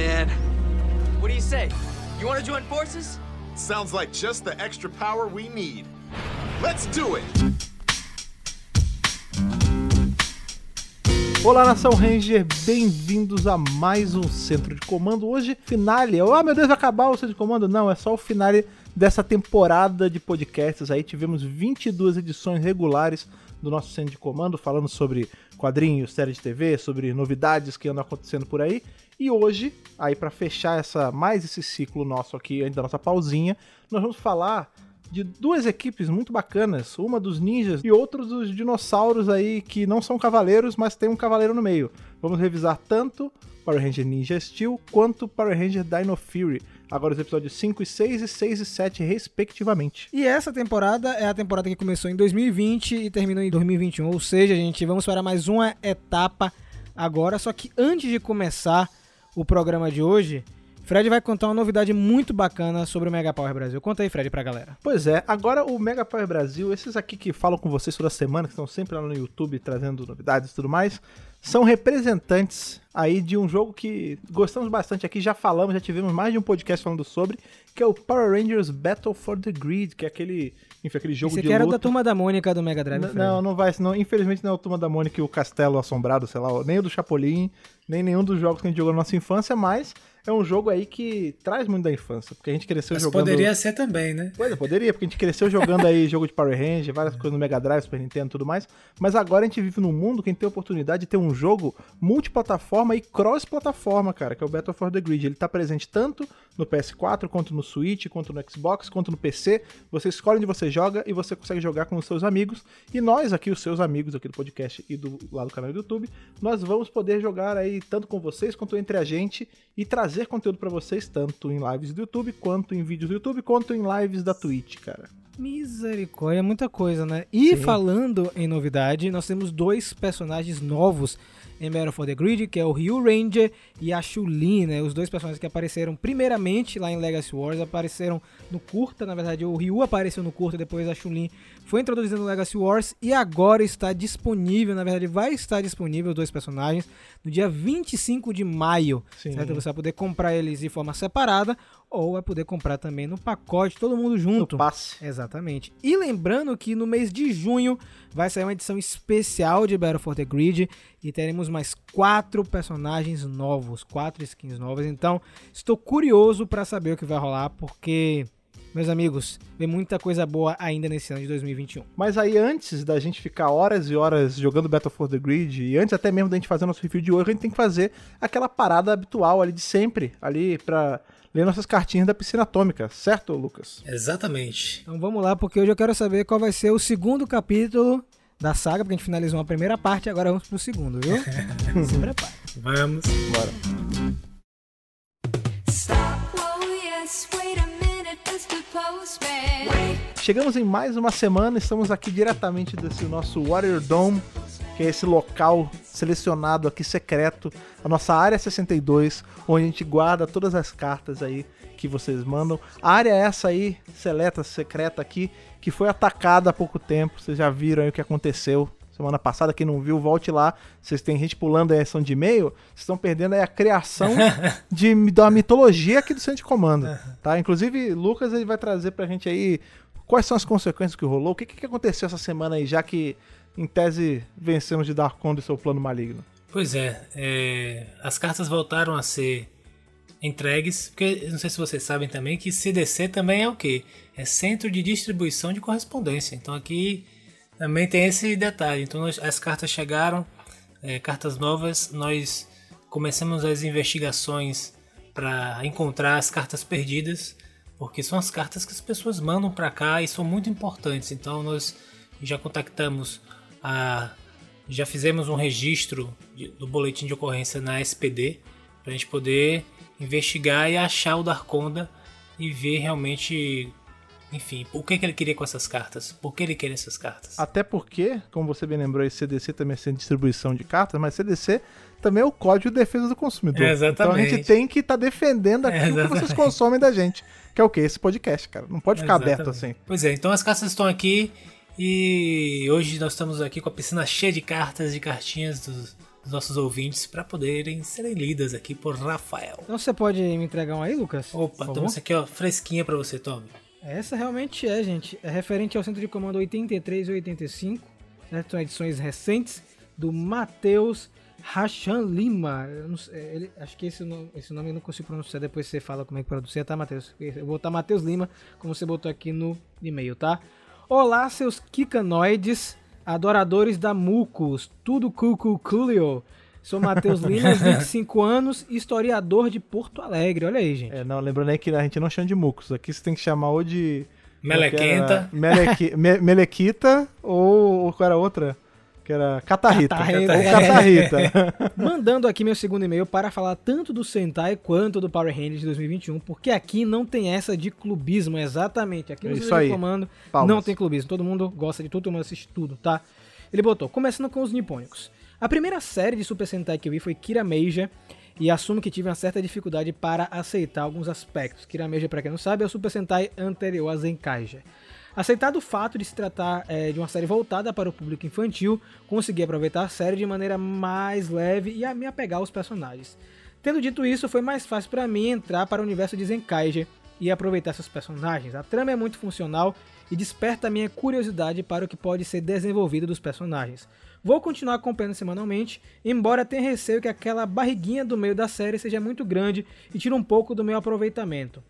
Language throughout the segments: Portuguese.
man. What do you say? You want to join forces? Sounds like just the extra power we need. Let's do it! Olá, Nação Ranger, bem-vindos a mais um Centro de Comando. Hoje, finale. Oh, meu Deus, vai acabar o Centro de Comando? Não, é só o finale dessa temporada de podcasts. Aí tivemos 22 edições regulares do nosso Centro de Comando, falando sobre quadrinhos, série de TV, sobre novidades que andam acontecendo por aí. E hoje, aí para fechar essa mais esse ciclo nosso aqui, ainda da nossa pausinha, nós vamos falar de duas equipes muito bacanas, uma dos ninjas e outra dos dinossauros aí que não são cavaleiros, mas tem um cavaleiro no meio. Vamos revisar tanto Power Ranger Ninja Steel quanto Power Ranger Dino Fury. Agora os episódios 5 e 6 e 6 e 7 respectivamente. E essa temporada é a temporada que começou em 2020 e terminou em 2021, ou seja, gente, vamos para mais uma etapa agora, só que antes de começar o programa de hoje, Fred vai contar uma novidade muito bacana sobre o Mega Power Brasil. Conta aí, Fred, pra galera. Pois é, agora o Mega Power Brasil, esses aqui que falam com vocês toda semana, que estão sempre lá no YouTube trazendo novidades e tudo mais, são representantes aí de um jogo que gostamos bastante aqui, já falamos, já tivemos mais de um podcast falando sobre, que é o Power Rangers Battle for the Grid, que é aquele, enfim, aquele jogo Esse de aqui era luta. da Turma da Mônica do Mega Drive, N- Fred. Não, não vai, não, infelizmente não é o Turma da Mônica e o Castelo Assombrado, sei lá, nem o do Chapolin, nem nenhum dos jogos que a gente jogou na nossa infância, mas é um jogo aí que traz muito da infância, porque a gente cresceu Mas jogando... poderia ser também, né? Pois é, poderia, porque a gente cresceu jogando aí jogo de Power Ranger, várias coisas no Mega Drive, Super Nintendo e tudo mais. Mas agora a gente vive num mundo que a gente tem a oportunidade de ter um jogo multiplataforma e cross-plataforma, cara, que é o Battle for the Grid. Ele tá presente tanto no PS4, quanto no Switch, quanto no Xbox, quanto no PC. Você escolhe onde você joga e você consegue jogar com os seus amigos. E nós aqui, os seus amigos aqui do podcast e do lá do canal do YouTube, nós vamos poder jogar aí tanto com vocês quanto entre a gente e trazer conteúdo pra vocês tanto em lives do YouTube, quanto em vídeos do YouTube, quanto em lives da Twitch, cara. Misericórdia, muita coisa, né? E falando em novidade, nós temos dois personagens novos em Battle for the Grid, que é o Ryu Ranger e a Chun-Li, né? Os dois personagens que apareceram primeiramente lá em Legacy Wars, apareceram no curta, na verdade o Ryu apareceu no curta, depois a Chun-Li foi introduzida no Legacy Wars e agora está disponível, na verdade vai estar disponível os dois personagens no dia 25 de maio, Sim. certo? Você vai poder comprar eles de forma separada ou vai poder comprar também no pacote, todo mundo No junto. passe. Exatamente. E lembrando que no mês de junho vai sair uma edição especial de Battle for the Grid e teremos mais quatro personagens novos, quatro skins novas. Então, estou curioso para saber o que vai rolar, porque, meus amigos, vem muita coisa boa ainda nesse ano de 2021. Mas aí, antes da gente ficar horas e horas jogando Battle for the Grid, e antes até mesmo da gente fazer nosso review de hoje, a gente tem que fazer aquela parada habitual ali de sempre, ali pra ler nossas cartinhas da piscina atômica, certo, Lucas? Exatamente. Então vamos lá, porque hoje eu quero saber qual vai ser o segundo capítulo da saga, porque a gente finalizou a primeira parte, agora vamos pro segundo, viu? Se prepare. Vamos. Bora. Oh. Chegamos em mais uma semana, estamos aqui diretamente desse nosso Warrior Dome, que é esse local selecionado aqui secreto, a nossa área 62, onde a gente guarda todas as cartas aí que vocês mandam. A área essa aí, seleta, secreta aqui, que foi atacada há pouco tempo, vocês já viram aí o que aconteceu. Semana passada, quem não viu, volte lá. Vocês têm gente pulando a ação de e-mail, vocês estão perdendo aí a criação de, da mitologia aqui do Centro de Comando, tá? Inclusive, Lucas ele vai trazer pra gente aí quais são as consequências que rolou, o que, que aconteceu essa semana aí, já que, em tese, vencemos de dar conta do seu plano maligno. Pois é, é, as cartas voltaram a ser entregues, porque não sei se vocês sabem também que CDC também é o quê? É Centro de Distribuição de Correspondência. Então aqui também tem esse detalhe. Então nós- as cartas chegaram, é, cartas novas, nós começamos as investigações para encontrar as cartas perdidas, porque são as cartas que as pessoas mandam para cá e são muito importantes. Então nós já contactamos a já fizemos um registro de- do boletim de ocorrência na SPD para a gente poder investigar e achar o Darkonda e ver realmente, enfim, o que, que ele queria com essas cartas, por que ele queria essas cartas. Até porque, como você bem lembrou, esse CDC também é distribuição de cartas, mas CDC também é o Código de Defesa do Consumidor. É, exatamente. Então a gente tem que estar defendendo aquilo que vocês exatamente. consomem da gente. Que é o quê? Esse podcast, cara. Não pode ficar aberto assim. Exatamente. Pois é, então as cartas estão aqui e hoje nós estamos aqui com a piscina cheia de cartas, de cartinhas dos, dos nossos ouvintes para poderem serem lidas aqui por Rafael. Então você pode me entregar um aí, Lucas? Opa, favor? essa aqui, ó, fresquinha para você, Toby. Essa realmente é, gente. É referente ao centro de comando 83 e 85, né? São edições recentes do Matheus Rachan Lima. Sei, ele- acho que esse, nome- esse nome eu não consigo pronunciar, depois você fala como é que pronuncia, tá, Matheus? Eu vou botar Matheus Lima, como você botou aqui no e-mail, tá? Olá, seus kikanoides, adoradores da Mucos, tudo cucu culio. Sou Matheus Lima, 25 anos, historiador de Porto Alegre. Olha aí, gente. É, não, lembrando aí que a gente não chama de mucos. Aqui você tem que chamar ou de. Melequenta. Melequi- Me- Melequita ou, ou qual era a outra? Que era Catarrita. Catarrita. Catarrita. Mandando aqui meu segundo e-mail para falar tanto do Sentai quanto do Power Rangers de 2021, porque aqui não tem essa de clubismo, exatamente. Aqui no Isso Centro de aí. Comando Palmas. não tem clubismo. Todo mundo gosta de tudo, todo mundo assiste tudo, tá? Ele botou, começando com os nipônicos. A primeira série de Super Sentai que eu vi foi Kira Meija, e assumo que tive uma certa dificuldade para aceitar alguns aspectos. Kira Meija, para quem não sabe, é o Super Sentai anterior a Zenkaija. Aceitado o fato de se tratar eh, de uma série voltada para o público infantil, consegui aproveitar a série de maneira mais leve e a me apegar aos personagens. Tendo dito isso, foi mais fácil para mim entrar para o universo de Zenkaija e aproveitar seus personagens. A trama é muito funcional e desperta a minha curiosidade para o que pode ser desenvolvido dos personagens. Vou continuar acompanhando semanalmente, embora tenha receio que aquela barriguinha do meio da série seja muito grande e tire um pouco do meu aproveitamento.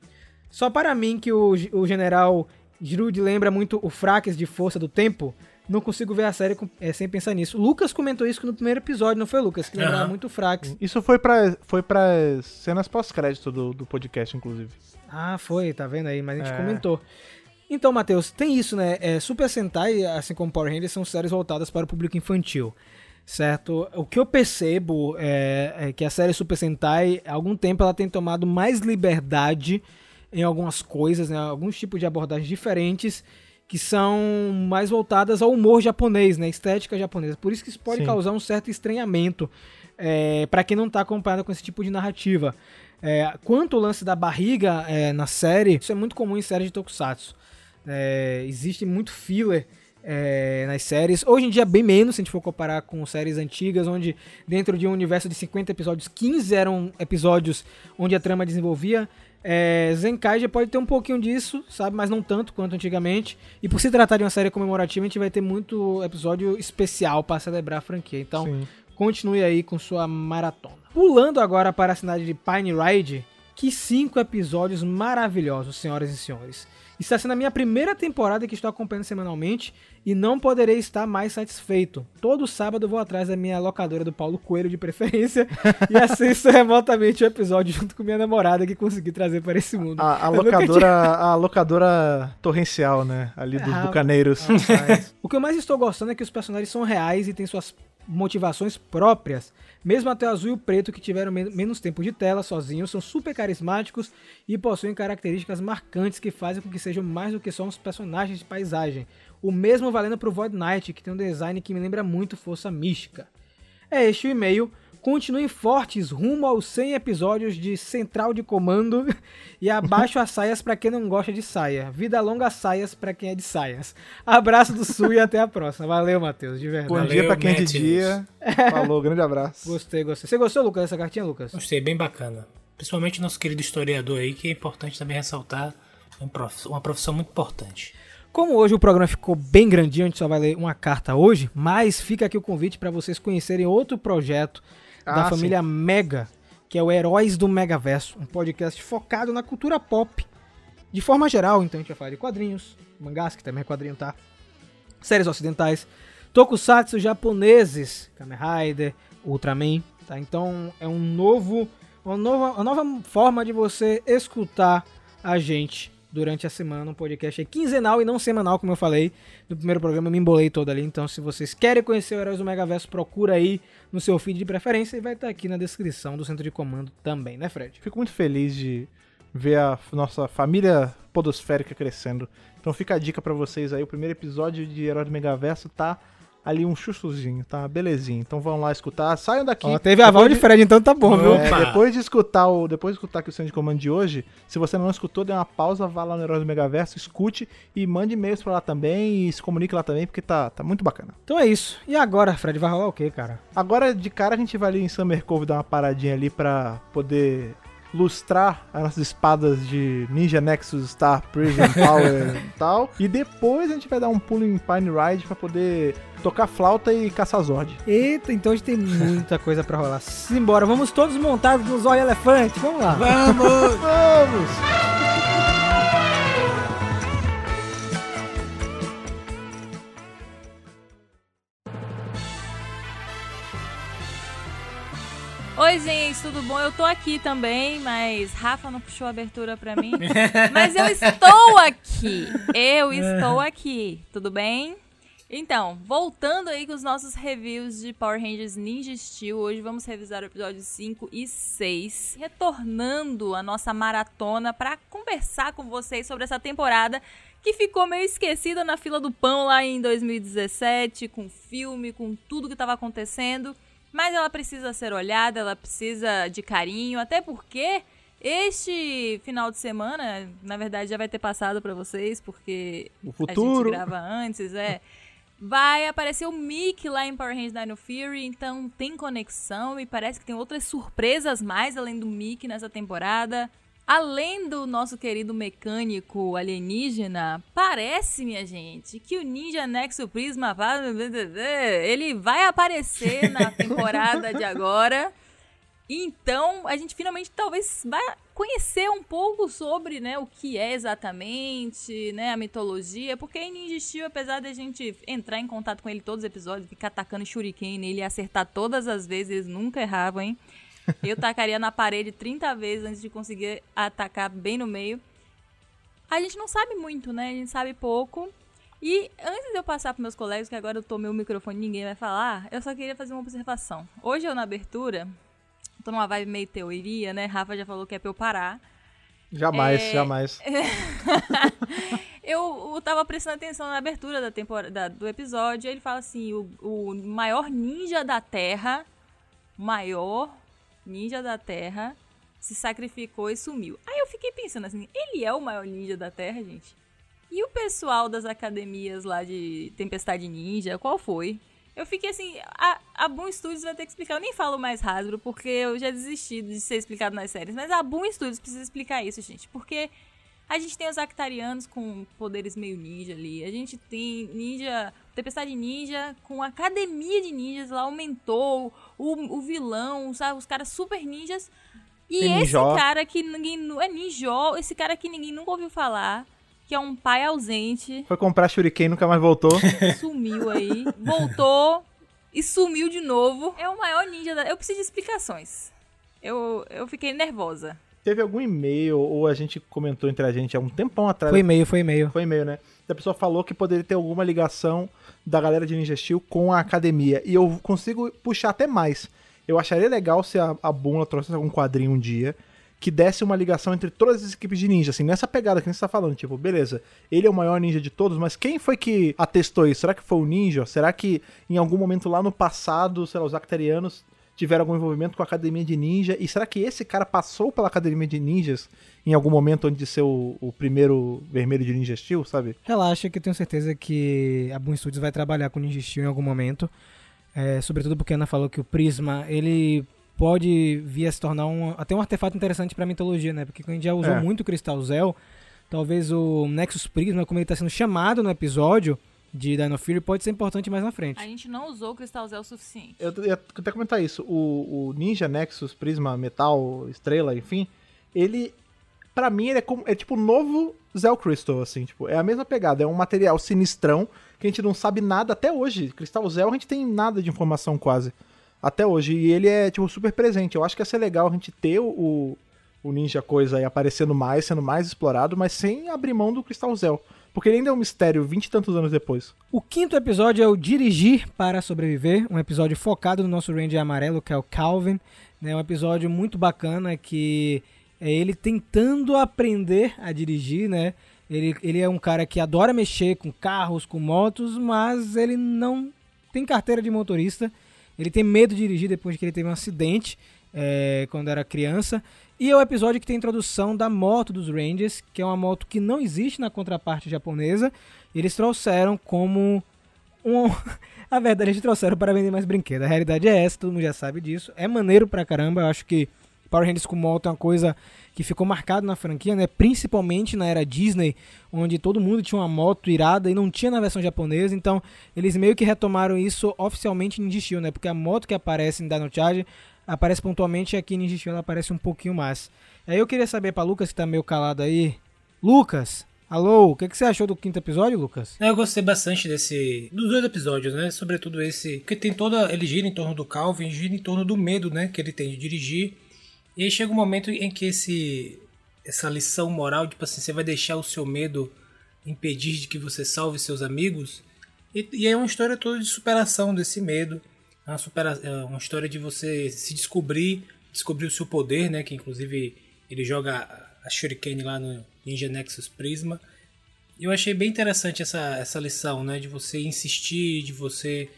Só para mim que o, o general Girude lembra muito o Fraques de Força do Tempo, não consigo ver a série com- é, sem pensar nisso. O Lucas comentou isso no primeiro episódio, não foi, Lucas? Que lembrava Aham. muito o Fraques. Isso foi pra, foi pra cenas pós-crédito do, do podcast, inclusive. Ah, foi, tá vendo aí? Mas a gente É. comentou. Então, Matheus, tem isso, né? É, Super Sentai, assim como Power Rangers, são séries voltadas para o público infantil, certo? O que eu percebo é, é que a série Super Sentai, há algum tempo, ela tem tomado mais liberdade em algumas coisas, né? Alguns tipos de abordagens diferentes que são mais voltadas ao humor japonês, né? Estética japonesa. Por isso que isso pode Sim. causar um certo estranhamento é, para quem não está acompanhado com esse tipo de narrativa. É, quanto ao lance da barriga é, na série, isso é muito comum em séries de tokusatsu. É, existe muito filler é, nas séries. Hoje em dia, bem menos, se a gente for comparar com séries antigas, onde dentro de um universo de 50 episódios, 15 eram episódios onde a trama desenvolvia. É, Zenkai já pode ter um pouquinho disso, sabe? Mas não tanto quanto antigamente. E por se tratar de uma série comemorativa, a gente vai ter muito episódio especial para celebrar a franquia. Então, Sim. continue aí com sua maratona. Pulando agora para a cidade de Pine Ride, que cinco episódios maravilhosos, senhoras e senhores. Está sendo a minha primeira temporada que estou acompanhando semanalmente e não poderei estar mais satisfeito. Todo sábado vou atrás da minha locadora do Paulo Coelho de preferência e assisto remotamente o episódio junto com minha namorada que consegui trazer para esse mundo. A, a locadora, a locadora torrencial, né? Ali dos Ah, bucaneiros. Rapaz, o que eu mais estou gostando é que os personagens são reais e têm suas motivações próprias. Mesmo até o azul e o preto, que tiveram men- menos tempo de tela sozinhos, são super carismáticos e possuem características marcantes que fazem com que sejam mais do que só uns personagens de paisagem. O mesmo valendo pro Void Knight, que tem um design que me lembra muito Força Mística. É este o e-mail. Continuem fortes rumo aos 100 episódios de Central de Comando e abaixo as saias pra quem não gosta de saia. Vida longa às saias pra quem é de saias. Abraço do Sul e até a próxima. Valeu, Matheus, de Bom verdade. Valeu, dia pra quem é de dia. Falou, grande abraço. Gostei, gostei. Você gostou, Lucas, dessa cartinha, Lucas? Gostei, bem bacana. Principalmente nosso querido historiador aí, que é importante também ressaltar. é Uma profissão muito importante. Como hoje o programa ficou bem grandinho, a gente só vai ler uma carta hoje, mas fica aqui o convite para vocês conhecerem outro projeto da Ah, família Mega, que é o Heróis do Megaverso, um podcast focado na cultura pop. De forma geral, então a gente vai falar de quadrinhos, mangás, que também é quadrinho, tá? Séries ocidentais, tokusatsu japoneses, Kamen Rider, Ultraman, tá? Então é um novo, uma nova, uma nova forma de você escutar a gente durante a semana, um podcast é quinzenal e não semanal, como eu falei no primeiro programa, eu me embolei todo ali. Então, se vocês querem conhecer o Heróis do Megaverso, procura aí no seu feed de preferência e vai estar aqui na descrição do centro de comando também, né, Fred? Fico muito feliz de ver a nossa família podosférica crescendo. Então fica a dica pra vocês aí, o primeiro episódio de Herói do Megaverso tá ali um chuchuzinho, tá? Belezinha. Então vão lá escutar. Saiam daqui. Ó, teve aval de Fred, então tá bom, viu? É, depois de escutar o depois de escutar aqui o centro de comando de hoje, se você não escutou, dê uma pausa, vá lá no Heróis do Megaverso, escute e mande e-mails pra lá também e se comunique lá também, porque tá, tá muito bacana. Então é isso. E agora, Fred, vai rolar o quê, cara? Agora, de cara, a gente vai ali em Summer Cove dar uma paradinha ali pra poder lustrar as nossas espadas de Ninja Nexus Star Prison Power e tal. E depois a gente vai dar um pulo em Pine Ride pra poder tocar flauta e caçar Zord. Eita, então a gente tem muita coisa pra rolar. Simbora, vamos todos montados no Zóio Elefante. Vamos lá. Vamos! Vamos! Oi, gente, tudo bom? Eu tô aqui também, mas Rafa não puxou a abertura pra mim. mas eu estou aqui. Eu estou aqui. Tudo bem? Então, voltando aí com os nossos reviews de Power Rangers Ninja Steel, hoje vamos revisar o episódio 5 e 6, retornando a nossa maratona pra conversar com vocês sobre essa temporada que ficou meio esquecida na fila do pão lá em 2017, com filme, com tudo que estava acontecendo. Mas ela precisa ser olhada, ela precisa de carinho, até porque este final de semana, na verdade, já vai ter passado pra vocês, porque O a futuro. gente grava antes, é. Vai aparecer o Mickey lá em Power Rangers Dino Fury, então tem conexão e parece que tem outras surpresas mais além do Mickey nessa temporada. Além do nosso querido mecânico alienígena, parece, minha gente, que o Ninja Nexo Prisma vai- ele vai aparecer na temporada de agora. Então, a gente finalmente talvez vai conhecer um pouco sobre, né, o que é exatamente, né, a mitologia, porque em Ninja apesar da gente entrar em contato com ele todos os episódios, ficar atacando shuriken nele e acertar todas as vezes, eles nunca erravam, hein? Eu tacaria na parede 30 vezes antes de conseguir atacar bem no meio. A gente não sabe muito, né? A gente sabe pouco. E antes de eu passar para meus colegas, que agora eu tomei o microfone e ninguém vai falar, eu só queria fazer uma observação. Hoje eu na abertura, tô numa vibe meio teoria, né? Rafa já falou que é pra eu parar. Jamais, É, jamais. Eu, eu tava prestando atenção na abertura da temporada, do episódio, ele fala assim: o, o maior ninja da Terra, maior ninja da Terra, se sacrificou e sumiu. Aí eu fiquei pensando assim: ele é o maior ninja da Terra, gente? E o pessoal das academias lá de Tempestade Ninja, qual foi? Eu fiquei assim, a, a Boom Studios vai ter que explicar. Eu nem falo mais Hasbro, porque eu já desisti de ser explicado nas séries. Mas a Boom Studios precisa explicar isso, gente. Porque a gente tem os Actarianos com poderes meio ninja ali. A gente tem ninja. Tempestade Ninja com academia de ninjas lá aumentou. O, o vilão, sabe? Os caras super ninjas. E Tem esse ninjó. cara que ninguém. É ninjó, esse cara que ninguém nunca ouviu falar. Que é um pai ausente. Foi comprar Shuriken e nunca mais voltou. Sumiu aí. Voltou e sumiu de novo. É o maior ninja da. Eu preciso de explicações. Eu, eu fiquei nervosa. Teve algum e-mail, ou a gente comentou entre a gente há um tempão atrás. Foi e-mail, foi e-mail. Foi e-mail, né? A pessoa falou que poderia ter alguma ligação da galera de Ninja Steel com a academia. E eu consigo puxar até mais. Eu acharia legal se a, a Bumla trouxesse algum quadrinho um dia que desse uma ligação entre todas as equipes de ninja, assim, nessa pegada que a gente tá falando. Tipo, beleza, ele é o maior ninja de todos, mas quem foi que atestou isso? Será que foi o ninja? Será que em algum momento lá no passado, sei lá, os actarianos tiveram algum envolvimento com a academia de ninja? E será que esse cara passou pela academia de ninjas em algum momento antes de ser o, o primeiro vermelho de Ninja Steel, sabe? Relaxa que eu tenho certeza que a Boom Studios vai trabalhar com Ninja Steel em algum momento. É, sobretudo porque a Ana falou que o Prisma, ele pode vir a se tornar um, até um artefato interessante pra mitologia, né? Porque quando a gente já usou É. muito o Cristal Zel, talvez o Nexus Prisma, como ele tá sendo chamado no episódio de Dino Fury, pode ser importante mais na frente. A gente não usou o Cristal Zé o suficiente. Eu ia até comentar isso. O, o Ninja Nexus, Prisma, Metal, Estrela, enfim, ele, pra mim, ele é, como, é tipo o novo Zell Crystal, assim, tipo, é a mesma pegada, é um material sinistrão que a gente não sabe nada até hoje. Cristal Zell a gente tem nada de informação quase. Até hoje. E ele é, tipo, super presente. Eu acho que ia ser legal a gente ter o, o Ninja Coisa aí aparecendo mais, sendo mais explorado, mas sem abrir mão do Cristal Zell. Porque ele ainda é um mistério vinte e tantos anos depois. O quinto episódio é o Dirigir para Sobreviver, um episódio focado no nosso Ranger amarelo, que é o Calvin. É um episódio muito bacana que é ele tentando aprender a dirigir, né? Ele, ele é um cara que adora mexer com carros, com motos, mas ele não tem carteira de motorista, ele tem medo de dirigir depois que ele teve um acidente é, quando era criança. E é o episódio que tem a introdução da moto dos Rangers, que é uma moto que não existe na contraparte japonesa. Eles trouxeram como um. a verdade, eles trouxeram para vender mais brinquedos. A realidade é essa, todo mundo já sabe disso. É maneiro pra caramba, eu acho que Power Rangers com moto é uma coisa que ficou marcado na franquia, né? Principalmente na era Disney, onde todo mundo tinha uma moto irada e não tinha na versão japonesa. Então, eles meio que retomaram isso oficialmente em Steel, né? Porque a moto que aparece em Dino Charge aparece pontualmente e aqui em Steel ela aparece um pouquinho mais. Aí eu queria saber pra Lucas, que tá meio calado aí. Lucas, alô, o que, que você achou do quinto episódio, Lucas? Eu gostei bastante desse. dos dois episódios, né? Sobretudo esse. Porque tem toda. Ele gira em torno do Calvin, gira em torno do medo, né? Que ele tem de dirigir. E aí chega um momento em que esse. Essa lição moral, tipo assim, você vai deixar o seu medo impedir de que você salve seus amigos. E, e é uma história toda de superação desse medo. É uma, supera, é uma história de você se descobrir, descobrir o seu poder, né? Que inclusive ele joga a Shuriken lá no Ninja Nexus Prisma. Eu achei bem interessante essa, essa lição, né? De você insistir, de você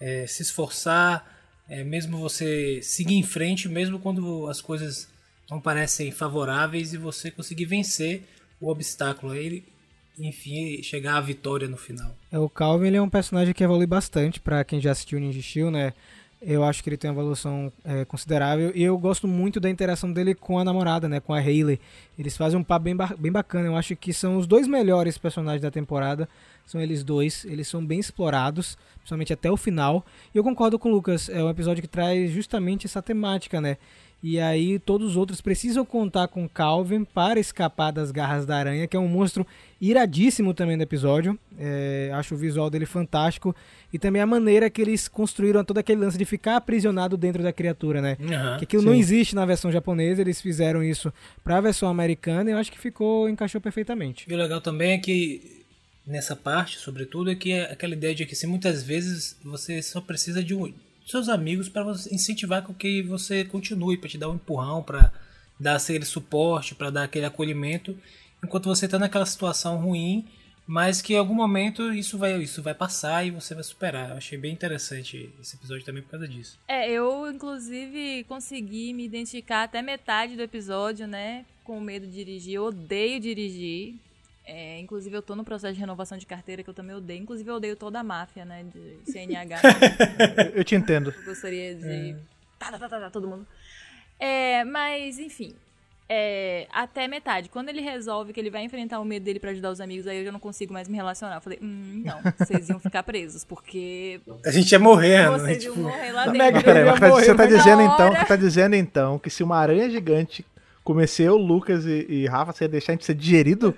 é, se esforçar, é, mesmo você seguir em frente, mesmo quando as coisas não parecem favoráveis e você conseguir vencer o obstáculo. Aí enfim, chegar à vitória no final. É, o Calvin ele é um personagem que evolui bastante pra quem já assistiu Ninja Steel, né? Eu acho que ele tem uma evolução é, considerável e eu gosto muito da interação dele com a namorada, né? Com a Hayley. Eles fazem um papo bem, bem bacana. Eu acho que são os dois melhores personagens da temporada. São eles dois. Eles são bem explorados, principalmente até o final. E eu concordo com o Lucas. É um episódio que traz justamente essa temática, né? E aí todos os outros precisam contar com Calvin para escapar das garras da aranha, que é um monstro iradíssimo também do episódio. É, acho o visual dele fantástico. E também a maneira que eles construíram todo aquele lance de ficar aprisionado dentro da criatura, né? Aham, que aquilo não existe na versão japonesa, eles fizeram isso para a versão americana e eu acho que ficou, encaixou perfeitamente. E o legal também é que nessa parte, sobretudo, é que é aquela ideia de que se muitas vezes você só precisa de um, seus amigos para incentivar com que você continue, para te dar um empurrão, para dar aquele suporte, para dar aquele acolhimento, enquanto você está naquela situação ruim, mas que em algum momento isso vai, isso vai passar e você vai superar. Eu achei bem interessante esse episódio também por causa disso. É, eu inclusive consegui me identificar até metade do episódio, né? Com medo de dirigir. Eu odeio dirigir. É, inclusive, eu tô no processo de renovação de carteira que eu também odeio. Inclusive, eu odeio toda a máfia, né? De CNH. Eu, eu te entendo. Eu gostaria de. Tá, tá, tá, tá, tá, todo mundo. É, mas, enfim. É, até metade. Quando ele resolve que ele vai enfrentar o medo dele pra ajudar os amigos, aí eu já não consigo mais me relacionar. Eu falei, hum, não, vocês iam ficar presos, porque A gente ia morrer, né? vocês iam Tipo, morrer lá Mega, dentro. peraí, mas você tá dizendo hora. então, você tá dizendo então que se uma aranha gigante comesse eu, Lucas e, e Rafa, você ia deixar a gente ser digerido?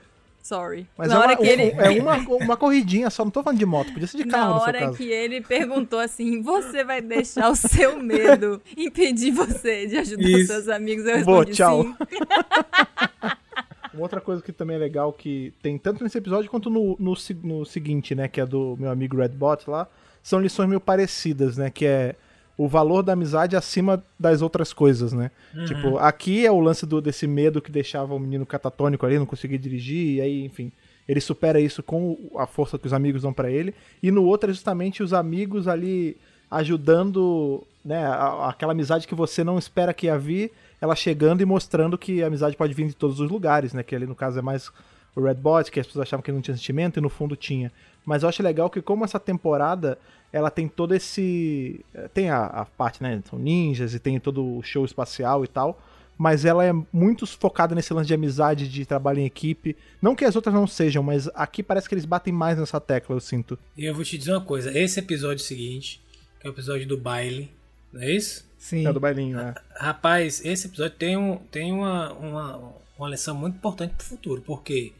Sorry. Mas na é, hora uma, que ele. é uma, uma corridinha só, não tô falando de moto, podia ser de carro Na no seu hora caso. que ele perguntou assim, você vai deixar o seu medo impedir você de ajudar Isso. seus amigos? Eu Vou, respondi tchau. sim. Uma outra coisa que também é legal que tem tanto nesse episódio quanto no, no, no seguinte, né, que é do meu amigo Redbot lá, são lições meio parecidas, né, que é o valor da amizade acima das outras coisas, né? Tipo, aqui é o lance do, desse medo que deixava o menino catatônico ali, não conseguia dirigir, e aí, enfim, ele supera isso com a força que os amigos dão pra ele. E no outro é justamente os amigos ali ajudando, né, a- aquela amizade que você não espera que ia vir, ela chegando e mostrando que a amizade pode vir de todos os lugares, né? Que ali no caso é mais o Red Bot, que as pessoas achavam que não tinha sentimento e no fundo tinha. Mas eu acho legal que como essa temporada, ela tem todo esse... Tem a, a parte, né, são ninjas e tem todo o show espacial e tal, mas ela é muito focada nesse lance de amizade, de trabalho em equipe. Não que as outras não sejam, mas aqui parece que eles batem mais nessa tecla, eu sinto. E eu vou te dizer uma coisa, esse episódio seguinte, que é o episódio do baile, não é isso? Sim. É do bailinho, né? Rapaz, esse episódio tem, um, tem uma, uma, uma lição muito importante pro futuro, porque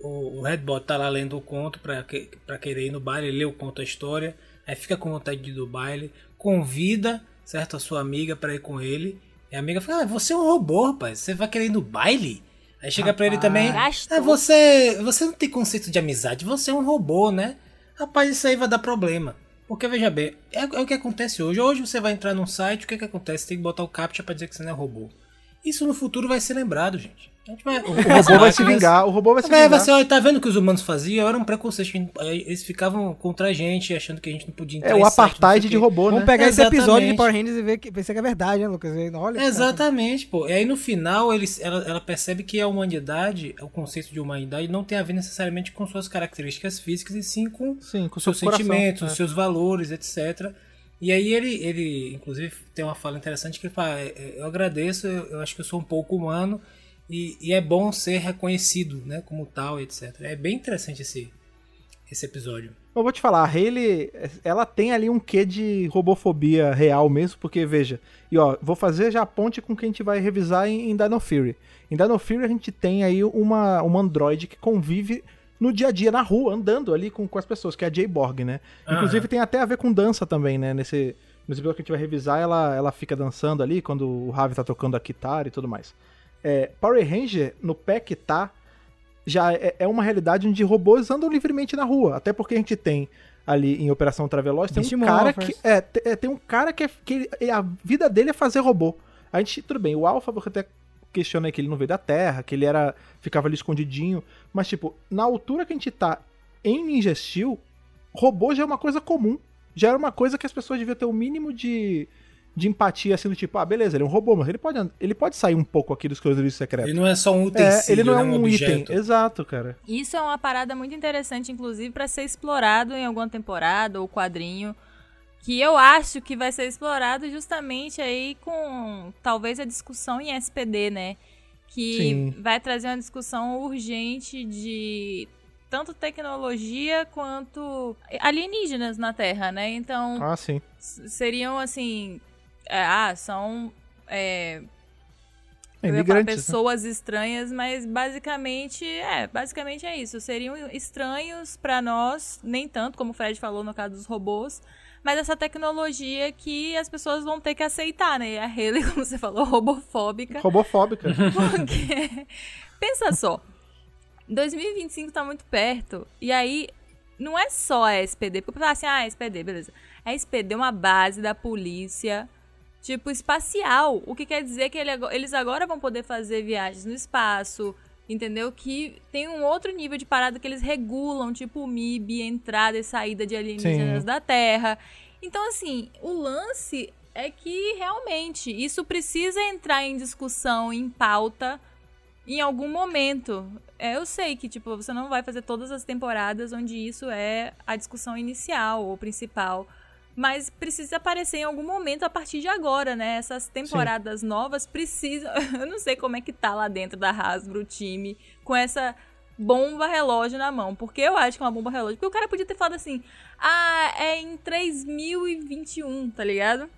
o, o Redbot tá lá lendo o conto pra, que, pra querer ir no baile, ele lê o conto, a história, aí fica com vontade de ir no baile, convida, certo, a sua amiga pra ir com ele, e a amiga fala, ah, você é um robô, rapaz, você vai querer ir no baile? Aí chega pra ele também, ah, você, você não tem conceito de amizade, você é um robô, né? Rapaz, isso aí vai dar problema. Porque veja bem, é, é o que acontece hoje. Hoje você vai entrar num site, o que, que acontece? Tem que botar o captcha pra dizer que você não é robô. Isso no futuro vai ser lembrado, gente. Vai- O robô vai se vingar, o robô vai se Vai, vai vingar. ser, ó, tá vendo o que os humanos faziam? Era um preconceito. que Eles ficavam contra a gente, achando que a gente não podia entrar É o apartheid de robô, Vamos né? pegar esse episódio de Exatamente. Power Rangers e ver que, se é verdade, né, Lucas? Olha, Exatamente, pô. E aí no final eles, ela, ela percebe que a humanidade, o conceito de humanidade, não tem a ver necessariamente com suas características físicas, e sim com Sim, com o seu seus coração. sentimentos, É. os seus valores, etc. E aí ele, ele, inclusive, tem uma fala interessante que ele fala, "É, é, eu agradeço, eu, eu acho que eu sou um pouco humano e, e é bom ser reconhecido, né, como tal, etc. É bem interessante esse, esse episódio. Eu vou te falar, a Hayley, ela tem ali um quê de robofobia real mesmo, porque, veja, e ó, vou fazer já a ponte com o que a gente vai revisar em, em Dino Fury. Em Dino Fury a gente tem aí uma, uma androide que convive no dia a dia, na rua, andando ali com, com as pessoas, que é a Jay Borg, né? Inclusive tem até a ver com dança também, né? Nesse, nesse episódio que a gente vai revisar, ela, ela fica dançando ali quando o Ravi tá tocando a guitarra e tudo mais. É, Power Ranger, no pé que tá, já é, é uma realidade onde robôs andam livremente na rua. Até porque a gente tem ali em Operação Traveloz, tem Beast um cara Morphers. que. É, é, tem um cara que, é, que ele- a vida dele é fazer robô. A gente, tudo bem, o Alpha você até questiona aí que ele não veio da Terra, que ele era. ficava ali escondidinho. Mas, tipo, na altura que a gente tá em Ninja Steel, robô já é uma coisa comum. Já era uma coisa que as pessoas deviam ter o mínimo de. De empatia, assim, do tipo, ah, beleza, ele é um robô, mas ele pode, ele pode sair um pouco aqui dos coisas secretos. Ele não é só um É, utensílio, ele não é um objeto. item. Exato, cara. Isso é uma parada muito interessante, inclusive, pra ser explorado em alguma temporada ou quadrinho. Que eu acho que vai ser explorado justamente aí com talvez a discussão em SPD, né? Que Sim. vai trazer uma discussão urgente de tanto tecnologia quanto alienígenas na Terra, né? Então, Ah, seriam assim. É, ah, são. É, né? pessoas estranhas, mas basicamente é, basicamente é isso. Seriam estranhos pra nós, nem tanto como o Fred falou no caso dos robôs, mas essa tecnologia que as pessoas vão ter que aceitar, né? E a Haley, como você falou, robofóbica, Robofóbica. porque pensa só, 2025 tá muito perto e aí não é só a SPD, porque eu assim, ah, a SPD, beleza. A SPD é uma base da polícia tipo espacial. O que quer dizer que ele eles agora vão poder fazer viagens no espaço, entendeu? Que tem um outro nível de parada que eles regulam, tipo o MIB, entrada e saída de alienígenas Sim. da Terra. Então, assim, o lance é que realmente isso precisa entrar em discussão, em pauta, em algum momento. É, eu sei que, tipo, você não vai fazer todas as temporadas onde isso é a discussão inicial ou principal. Mas precisa aparecer em algum momento a partir de agora, né? Essas temporadas novas precisam. Eu não sei como é que tá lá dentro da Hasbro o time com essa bomba relógio na mão. Porque eu acho que é uma bomba relógio. Porque o cara podia ter falado assim: ah, é em 3021, tá ligado?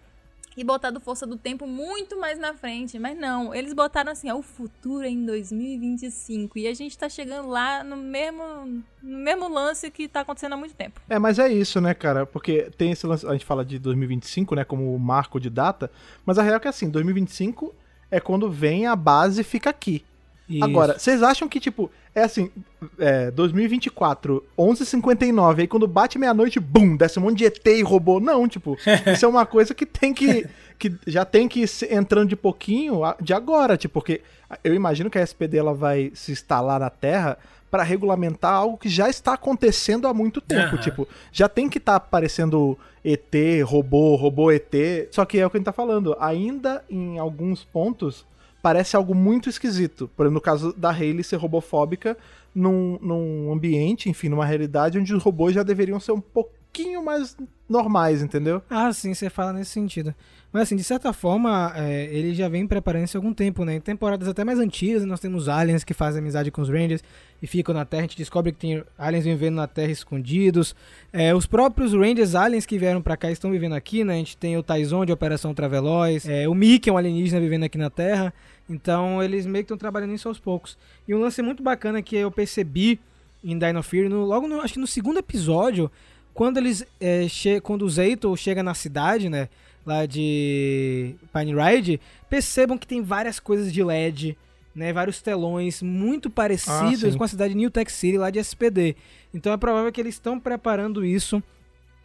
E botado Força do Tempo muito mais na frente. Mas não, eles botaram assim, ó, o futuro é em 2025. E a gente tá chegando lá no mesmo, no mesmo lance que tá acontecendo há muito tempo. É, mas é isso, né, cara? Porque tem esse lance, a gente fala de 2025, né, como marco de data, mas a real é que assim, 2025 é quando vem a base e fica aqui. Isso. Agora, vocês acham que, tipo, é assim, é, 2024, 11h59, aí quando bate meia-noite, bum, desce um monte de ET e robô. Não, tipo, isso é uma coisa que tem que, que já tem que ir entrando de pouquinho de agora, tipo, porque eu imagino que a SPD ela vai se instalar na Terra para regulamentar algo que já está acontecendo há muito tempo, Aham. tipo, já tem que estar tá aparecendo ET, robô, robô ET, só que é o que a gente tá falando, ainda em alguns pontos parece algo muito esquisito. Por exemplo, no caso da Hayley ser robofóbica num, num ambiente, enfim, numa realidade onde os robôs já deveriam ser um pouquinho mais normais, entendeu? Ah, sim, você fala nesse sentido. Mas assim, de certa forma, é, ele já vem preparando isso há algum tempo, né? Em temporadas até mais antigas, nós temos aliens que fazem amizade com os Rangers e ficam na Terra. A gente descobre que tem aliens vivendo na Terra escondidos. É, os próprios Rangers aliens que vieram pra cá estão vivendo aqui, né? A gente tem o Taizon de Operação Traveloz, é, o Mickey é um alienígena vivendo aqui na Terra. Então, eles meio que estão trabalhando isso aos poucos. E um lance muito bacana que eu percebi em Dino Fury, no, logo no, acho que no segundo episódio, quando eles é, che quando o Zeito chega na cidade, né, lá de Pine Ride, percebam que tem várias coisas de LED, né, vários telões muito parecidos Ah, com a cidade de New Tech City lá de SPD. Então é provável que eles estão preparando isso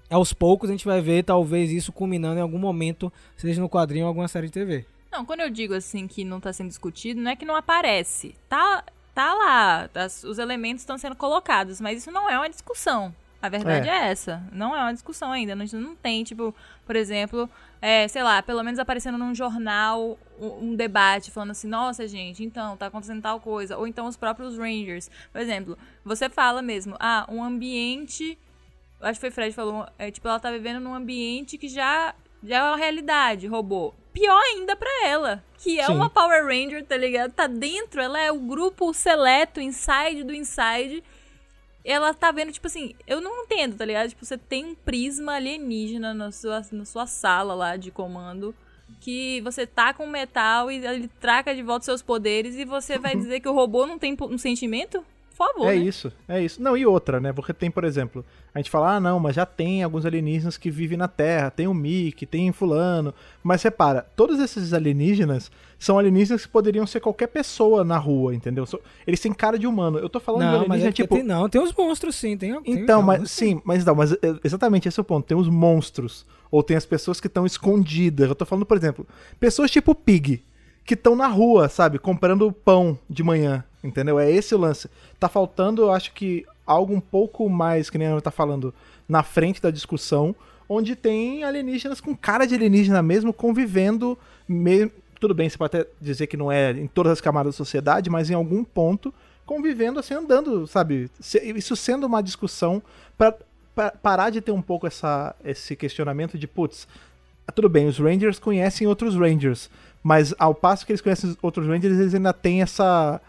aos poucos, a gente vai ver talvez isso culminando em algum momento, seja no quadrinho ou alguma série de TV. Não, quando eu digo assim que não tá sendo discutido, não é que não aparece. Tá, tá lá, as- os elementos estão sendo colocados, mas isso não é uma discussão. A verdade É. é, essa. Não é uma discussão ainda. Não, não tem, tipo, por exemplo, é, sei lá, pelo menos aparecendo num jornal um, um debate falando assim, nossa, gente, então, tá acontecendo tal coisa. Ou então os próprios Rangers. Por exemplo, você fala mesmo, ah, um ambiente. Acho que foi o Fred que falou, é, tipo, ela tá vivendo num ambiente que já, já é uma realidade, robô. Pior ainda pra ela, que é Sim. uma Power Ranger, tá ligado? Tá dentro, ela é o grupo seleto, inside do inside. Ela tá vendo, tipo assim, eu não entendo, tá ligado? Tipo, você tem um prisma alienígena na sua, na sua sala lá de comando. Que você tá com metal e ele traca de volta seus poderes e você vai dizer que o robô não tem um sentimento? Favor, É né? isso, é isso. Não, e outra, né? Porque tem, por exemplo, a gente fala, ah, não, mas já tem alguns alienígenas que vivem na Terra, tem o Mickey, tem fulano. Mas repara, todos esses alienígenas são alienígenas que poderiam ser qualquer pessoa na rua, entendeu? Eles têm cara de humano. Eu tô falando de Não, mas alienígena, é tipo. tem, não, tem uns monstros sim, tem tem Então, mas alguns, sim, mas não, mas é, exatamente esse é o ponto. Tem os monstros, ou tem as pessoas que estão escondidas. Eu tô falando, por exemplo, pessoas tipo Pig, que estão na rua, sabe, comprando pão de manhã, entendeu? É esse o lance. Tá faltando, eu acho que algo um pouco mais, que nem a Ana tá falando, na frente da discussão, onde tem alienígenas com cara de alienígena mesmo convivendo, me- tudo bem, você pode até dizer que não é em todas as camadas da sociedade, mas em algum ponto convivendo assim, andando, sabe? Isso sendo uma discussão pra parar de ter um pouco essa, esse questionamento de, putz, tudo bem, os Rangers conhecem outros Rangers, mas ao passo que eles conhecem outros Rangers, eles ainda têm essa.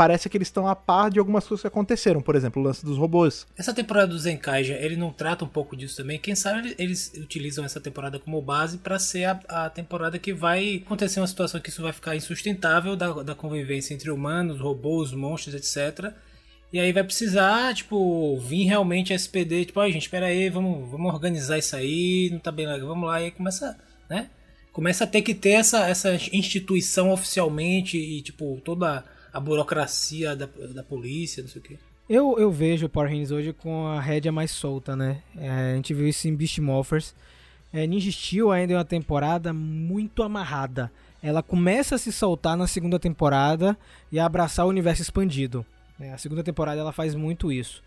Parece que eles estão a par de algumas coisas que aconteceram, por exemplo, o lance dos robôs. Essa temporada do Zenkaija, ele não trata um pouco disso também. Quem sabe ele- eles utilizam essa temporada como base pra ser a, a temporada que vai acontecer uma situação que isso vai ficar insustentável da, da convivência entre humanos, robôs, monstros, etc. E aí vai precisar, tipo, vir realmente a SPD, tipo, ai gente, espera aí, vamos, vamos organizar isso aí, não tá bem legal, vamos lá, e aí começa, né? Começa a ter que ter essa, essa instituição oficialmente e, tipo, toda a burocracia da, da polícia, não sei o quê. Eu, eu vejo o Power Rangers hoje com a rédea mais solta, né? É, a gente viu isso em Beast Morphers. É, Ninja Steel ainda é uma temporada muito amarrada. Ela começa a se soltar na segunda temporada e a abraçar o universo expandido. né? A segunda temporada ela faz muito isso.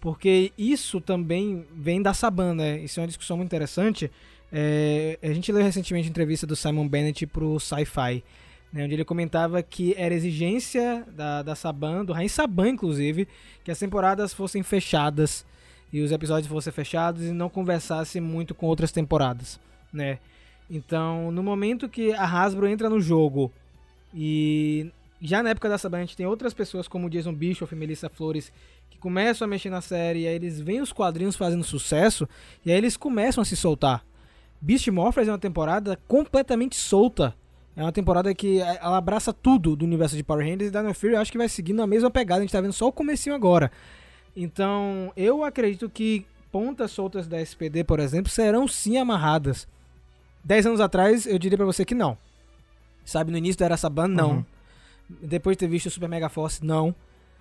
Porque isso também vem da Saban, né? Isso é uma discussão muito interessante. É, a gente leu recentemente a entrevista do Simon Bennett pro Sci-Fi, né, onde ele comentava que era exigência da, da Saban, do Rain Saban, inclusive, que as temporadas fossem fechadas e os episódios fossem fechados e não conversasse muito com outras temporadas, né? Então, no momento que a Hasbro entra no jogo e já na época da Saban a gente tem outras pessoas como Jason Bischoff e Melissa Flores que começam a mexer na série e aí eles veem os quadrinhos fazendo sucesso e aí eles começam a se soltar. Beast Morphers é uma temporada completamente solta. É uma temporada que eh, ela abraça tudo do universo de Power Rangers e Dino Fury eu acho que vai seguindo a mesma pegada, a gente tá vendo só o comecinho agora. Então, eu acredito que pontas soltas da SPD, por exemplo, serão sim amarradas. Dez anos atrás, eu diria pra você que não. Sabe, no início da Era Saban, não. Uhum. Depois de ter visto o Super Mega Force, não.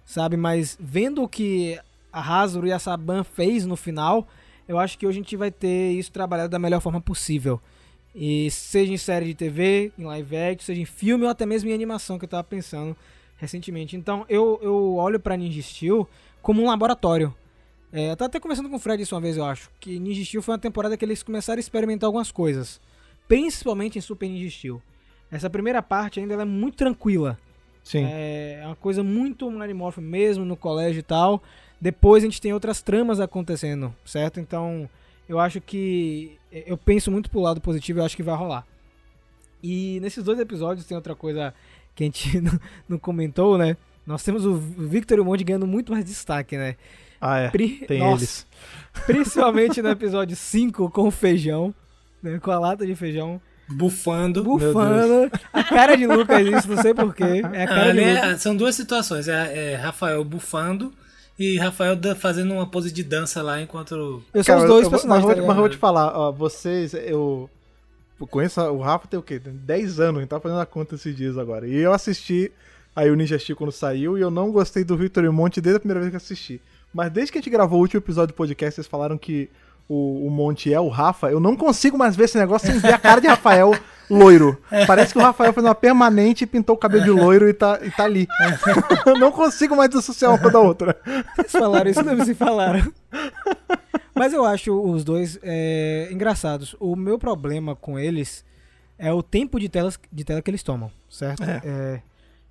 Sabe, mas vendo o que a Hasbro e a Saban fez no final, eu acho que hoje a gente vai ter isso trabalhado da melhor forma possível. E seja em série de TV, em live action, seja em filme ou até mesmo em animação, que eu tava pensando recentemente. Então eu, eu olho pra Ninja Steel como um laboratório. É, eu tava até conversando com o Fred isso uma vez, eu acho, que Ninja Steel foi uma temporada que eles começaram a experimentar algumas coisas. Principalmente em Super Ninja Steel. Essa primeira parte ainda é muito tranquila. Sim. É uma coisa muito Marimorph mesmo no colégio e tal. Depois a gente tem outras tramas acontecendo, certo? Então eu acho que. Eu penso muito pro lado positivo e eu acho que vai rolar. E nesses dois episódios tem outra coisa que a gente não, não comentou, né? Nós temos o Victor e o Monte ganhando muito mais destaque, né? Ah, é. Pri- Tem Nossa, eles. Principalmente no episódio 5 com o feijão, né? com a lata de feijão. Bufando. Bufando. A cara de Lucas, isso, não sei porquê. É a Ah, cara de ali Lucas. é- são duas situações. É, é Rafael bufando e Rafael fazendo uma pose de dança lá enquanto. Eu sou os dois eu- personagens. Mas, tá eu vou- mas eu vou te falar, ó, vocês, eu conheço o Rafa tem o quê? Tem 10 anos, a gente tá fazendo a conta esses dias agora. E eu assisti aí o Ninja Steel quando saiu e eu não gostei do Victor e Monte desde a primeira vez que assisti. Mas desde que a gente gravou o último episódio do podcast, vocês falaram que o, o Monte é o Rafa, eu não consigo mais ver esse negócio sem ver a cara de Rafael loiro. Parece que o Rafael fez uma permanente e pintou o cabelo de loiro e tá, e tá ali. Eu não consigo mais dissociar uma coisa da outra. Vocês falaram isso mesmo, se falaram. Mas eu acho os dois é, engraçados. O meu problema com eles é o tempo de, telas, de tela que eles tomam, certo? É. É,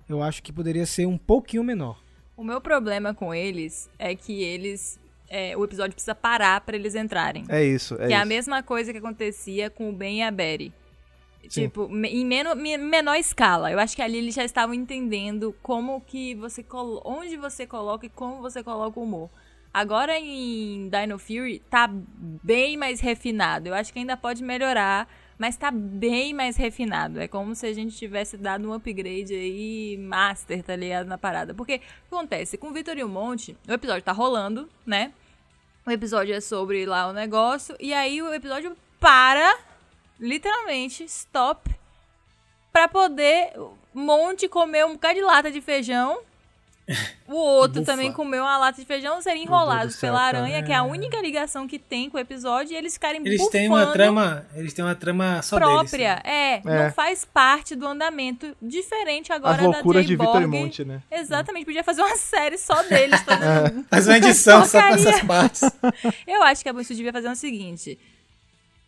eu acho que poderia ser um pouquinho menor. O meu problema com eles é que eles. É, o episódio precisa parar pra eles entrarem. É isso, é que é a isso. mesma coisa que acontecia com o Ben e a. Sim. Tipo, em meno- me- menor escala. Eu acho que ali eles já estavam entendendo como que você onde você coloca e como você coloca o humor. Agora em Dino Fury tá bem mais refinado. Eu acho que ainda pode melhorar, mas tá bem mais refinado. É como se a gente tivesse dado um upgrade aí master, tá ligado, na parada. Porque o que acontece? Com o Vitor e o Monte, o episódio tá rolando, né? O episódio é sobre lá o negócio. E aí o episódio para, literalmente, stop, pra poder Monte comer um bocado de lata de feijão. O outro Bufa. também comeu uma lata de feijão, serem enrolados céu, pela cara. aranha, que é a única ligação que tem com o episódio, e eles ficarem Eles têm uma trama. Eles têm uma trama só própria. deles. É, É. não faz parte do andamento diferente agora As loucuras da de Jay Vitor e Borg. Monte, né? Exatamente, podia fazer uma série só deles. fazendo Faz uma edição só com essas partes. Eu acho que a Bunsu devia fazer o seguinte: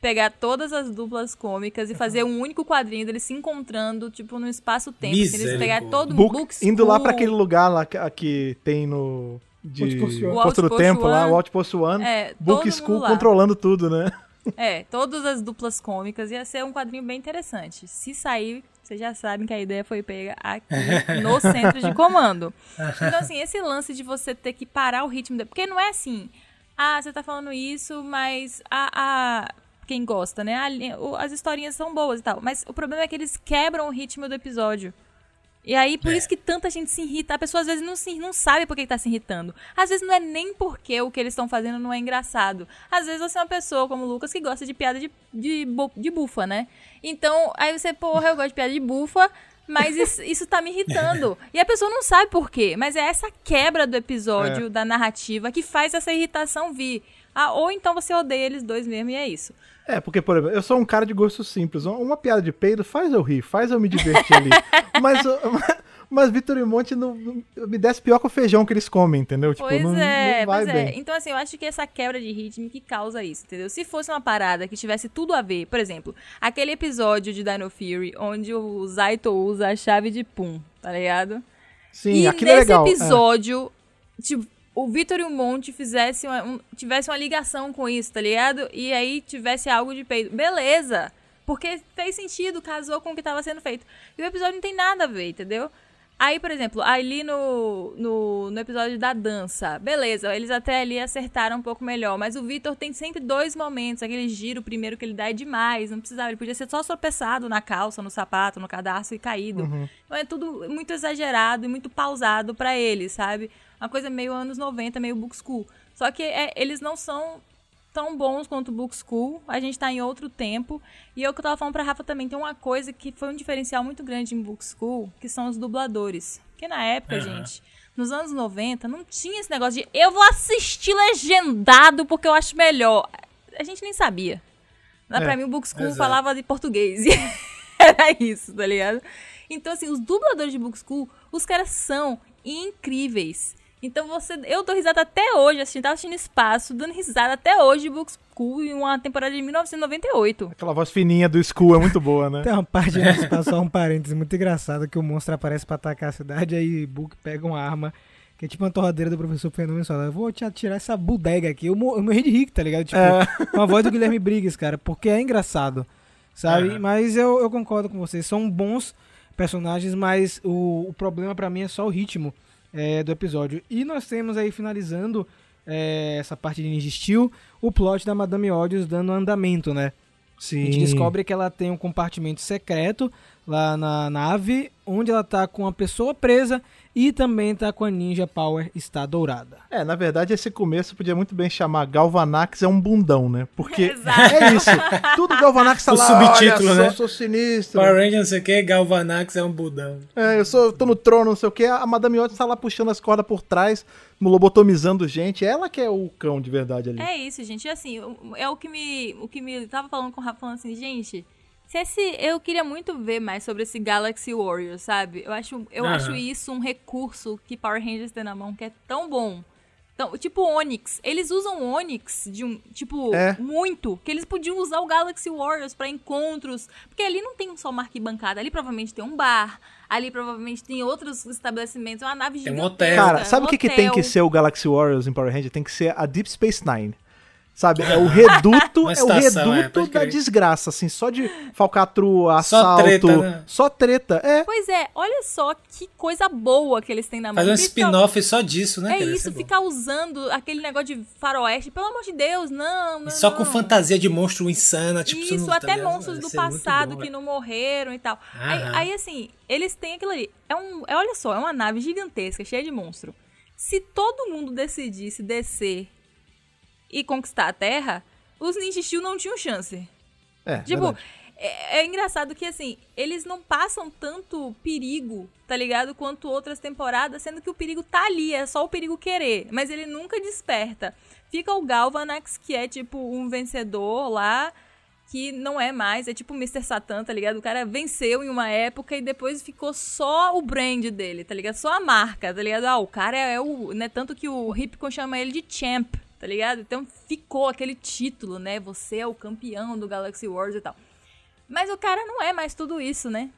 pegar todas as duplas cômicas e fazer um único quadrinho deles se encontrando, tipo, no espaço-tempo. assim, Eles pegar todo Book- book indo lá pra aquele lugar lá que, que tem no. De Outpost One. Posto do Tempo lá, One. o Outpost One. É, Book School lá. controlando tudo, né? É, todas as duplas cômicas. Ia ser um quadrinho bem interessante. Se sair, vocês já sabem que a ideia foi pega aqui no centro de comando. Então, assim, esse lance de você ter que parar o ritmo. de- Porque não é assim, ah, você tá falando isso, mas a. a- Quem gosta, né? As historinhas são boas e tal. Mas o problema é que eles quebram o ritmo do episódio. E aí, por isso que tanta gente se irrita. A pessoa às vezes não, se, não sabe por que que tá se irritando. Às vezes não é nem porque o que eles estão fazendo não é engraçado. Às vezes você é uma pessoa como o Lucas que gosta de piada de, de, de bufa, né? Então, aí você, porra, eu gosto de piada de bufa, mas isso, isso tá me irritando. E a pessoa não sabe por quê. Mas é essa quebra do episódio, da narrativa, que faz essa irritação vir. Ah, ou então você odeia eles dois mesmo e é isso. É, porque, por exemplo, eu sou um cara de gosto simples. Uma- piada de peido faz eu rir, faz eu me divertir ali. Mas, uh, mas Vitor e Monte não, não- me desce pior que o feijão que eles comem, entendeu? Tipo, Pois não, é, não vai pois é. bem. Então, assim, eu acho que essa quebra de ritmo que causa isso, entendeu? Se fosse uma parada que tivesse tudo a ver, por exemplo, aquele episódio de Dino Fury onde o Zaito usa a chave de Pum, tá ligado? Sim, e aquilo é nesse legal. é. episódio, tipo, o Vitor e o Monte fizesse uma, um, tivesse uma ligação com isso, tá ligado? E aí tivesse algo de peito. Beleza! Porque fez sentido, casou com o que tava sendo feito. E o episódio não tem nada a ver, entendeu? Aí, por exemplo, ali no, no, no episódio da dança, beleza, eles até ali acertaram um pouco melhor, mas o Vitor tem sempre dois momentos, aquele giro primeiro que ele dá é demais, não precisava, ele podia ser só tropeçado na calça, no sapato, no cadarço e caído. Então é tudo muito exagerado e muito pausado pra ele, sabe? Uma coisa meio anos 90, meio book school. Só que é, eles não são tão bons quanto o Book School. A gente tá em outro tempo. E eu que eu tava falando pra Rafa também, tem uma coisa que foi um diferencial muito grande em Book School, que são os dubladores. Porque na época, gente, nos anos 90, não tinha esse negócio de eu vou assistir legendado porque eu acho melhor. A gente nem sabia. Lá, pra É, mim, o Book School exato. falava de português. Era isso, tá ligado? Então, assim, os dubladores de Book School, os caras são incríveis. Então você. Eu dou risada até hoje, assistindo, tava assistindo espaço, dando risada até hoje de Book School em uma temporada de 1998. Aquela voz fininha do School é muito boa, né? Tem uma parte nesse passar um parênteses muito engraçado que o monstro aparece pra atacar a cidade, aí Book pega uma arma, que é tipo uma torradeira do professor Fenômeno e fala, eu vou te atirar essa bodega aqui. Eu, eu morri de rico, tá ligado? Tipo, com a voz do Guilherme Briggs, cara, porque é engraçado, sabe? Aham. Mas eu, eu concordo com vocês, são bons personagens, mas o, o problema pra mim é só o ritmo é, do episódio. E nós temos aí, finalizando é, essa parte de Ninja Steel, o plot da Madame Odious dando andamento, né? Sim. A gente descobre que ela tem um compartimento secreto lá na nave, onde ela tá com a pessoa presa e também tá com a Ninja Power está dourada. É, na verdade, esse começo podia muito bem chamar Galvanax é um bundão, né? Porque Exato. é isso. Tudo Galvanax tá O lá, subtítulo, olha só, né? sou sinistro. Power Ranger, não sei o que, Galvanax é um budão. É, eu sou, tô no trono, não sei o que. A Madame Otis tá lá puxando as cordas por trás, lobotomizando gente. Ela que é o cão de verdade ali. É isso, gente. E assim, é o que me. O que me. Tava falando com o Rafa falando assim, gente. Se esse, eu queria muito ver mais sobre esse Galaxy Warriors, sabe? Eu acho, eu acho isso um recurso que Power Rangers tem na mão que é tão bom. Então, tipo Onix. Eles usam Onix de um. Tipo, É. muito. Que eles podiam usar o Galaxy Warriors pra encontros. Porque ali não tem só uma arquibancada. Ali provavelmente tem um bar. Ali provavelmente tem outros estabelecimentos. Uma nave Tem um hotel. Cara, sabe o um que, que tem que ser o Galaxy Warriors em Power Ranger? Tem que ser a Deep Space Nine. Sabe? É o reduto, é o é, reduto pode da crer. desgraça, assim, só de falcatrua, Só assalto, treta, né? só treta. É, Pois é, olha só que coisa boa que eles têm na mão. Fazer um spin-off só disso, né? É cara? Isso, bom. ficar usando aquele negócio de faroeste. Pelo amor de Deus, não, não. Só com fantasia de monstro insana, tipo... Isso, não- tá até ligado? monstros do muito passado bom, que não morreram e tal. Aí, aí, assim, eles têm aquilo ali. É um, é, olha só, é uma nave gigantesca, cheia de monstro. Se todo mundo decidisse descer e conquistar a Terra, os Ninja Steel não tinham chance. é. Tipo, é, é engraçado que, assim, eles não passam tanto perigo, tá ligado? Quanto outras temporadas, sendo que o perigo tá ali, é só o perigo querer. Mas ele nunca desperta. Fica o Galvanax, que é, tipo, um vencedor lá, que não é mais, é tipo o Mr. Satan, tá ligado? O cara venceu em uma época e depois ficou só o brand dele, tá ligado? Só a marca, tá ligado? Ah, o cara é o. Né? Tanto que o Ripcon chama ele de champ, tá ligado? Então ficou aquele título, né? Você é o campeão do Galaxy Wars e tal. Mas o cara não é mais tudo isso, né?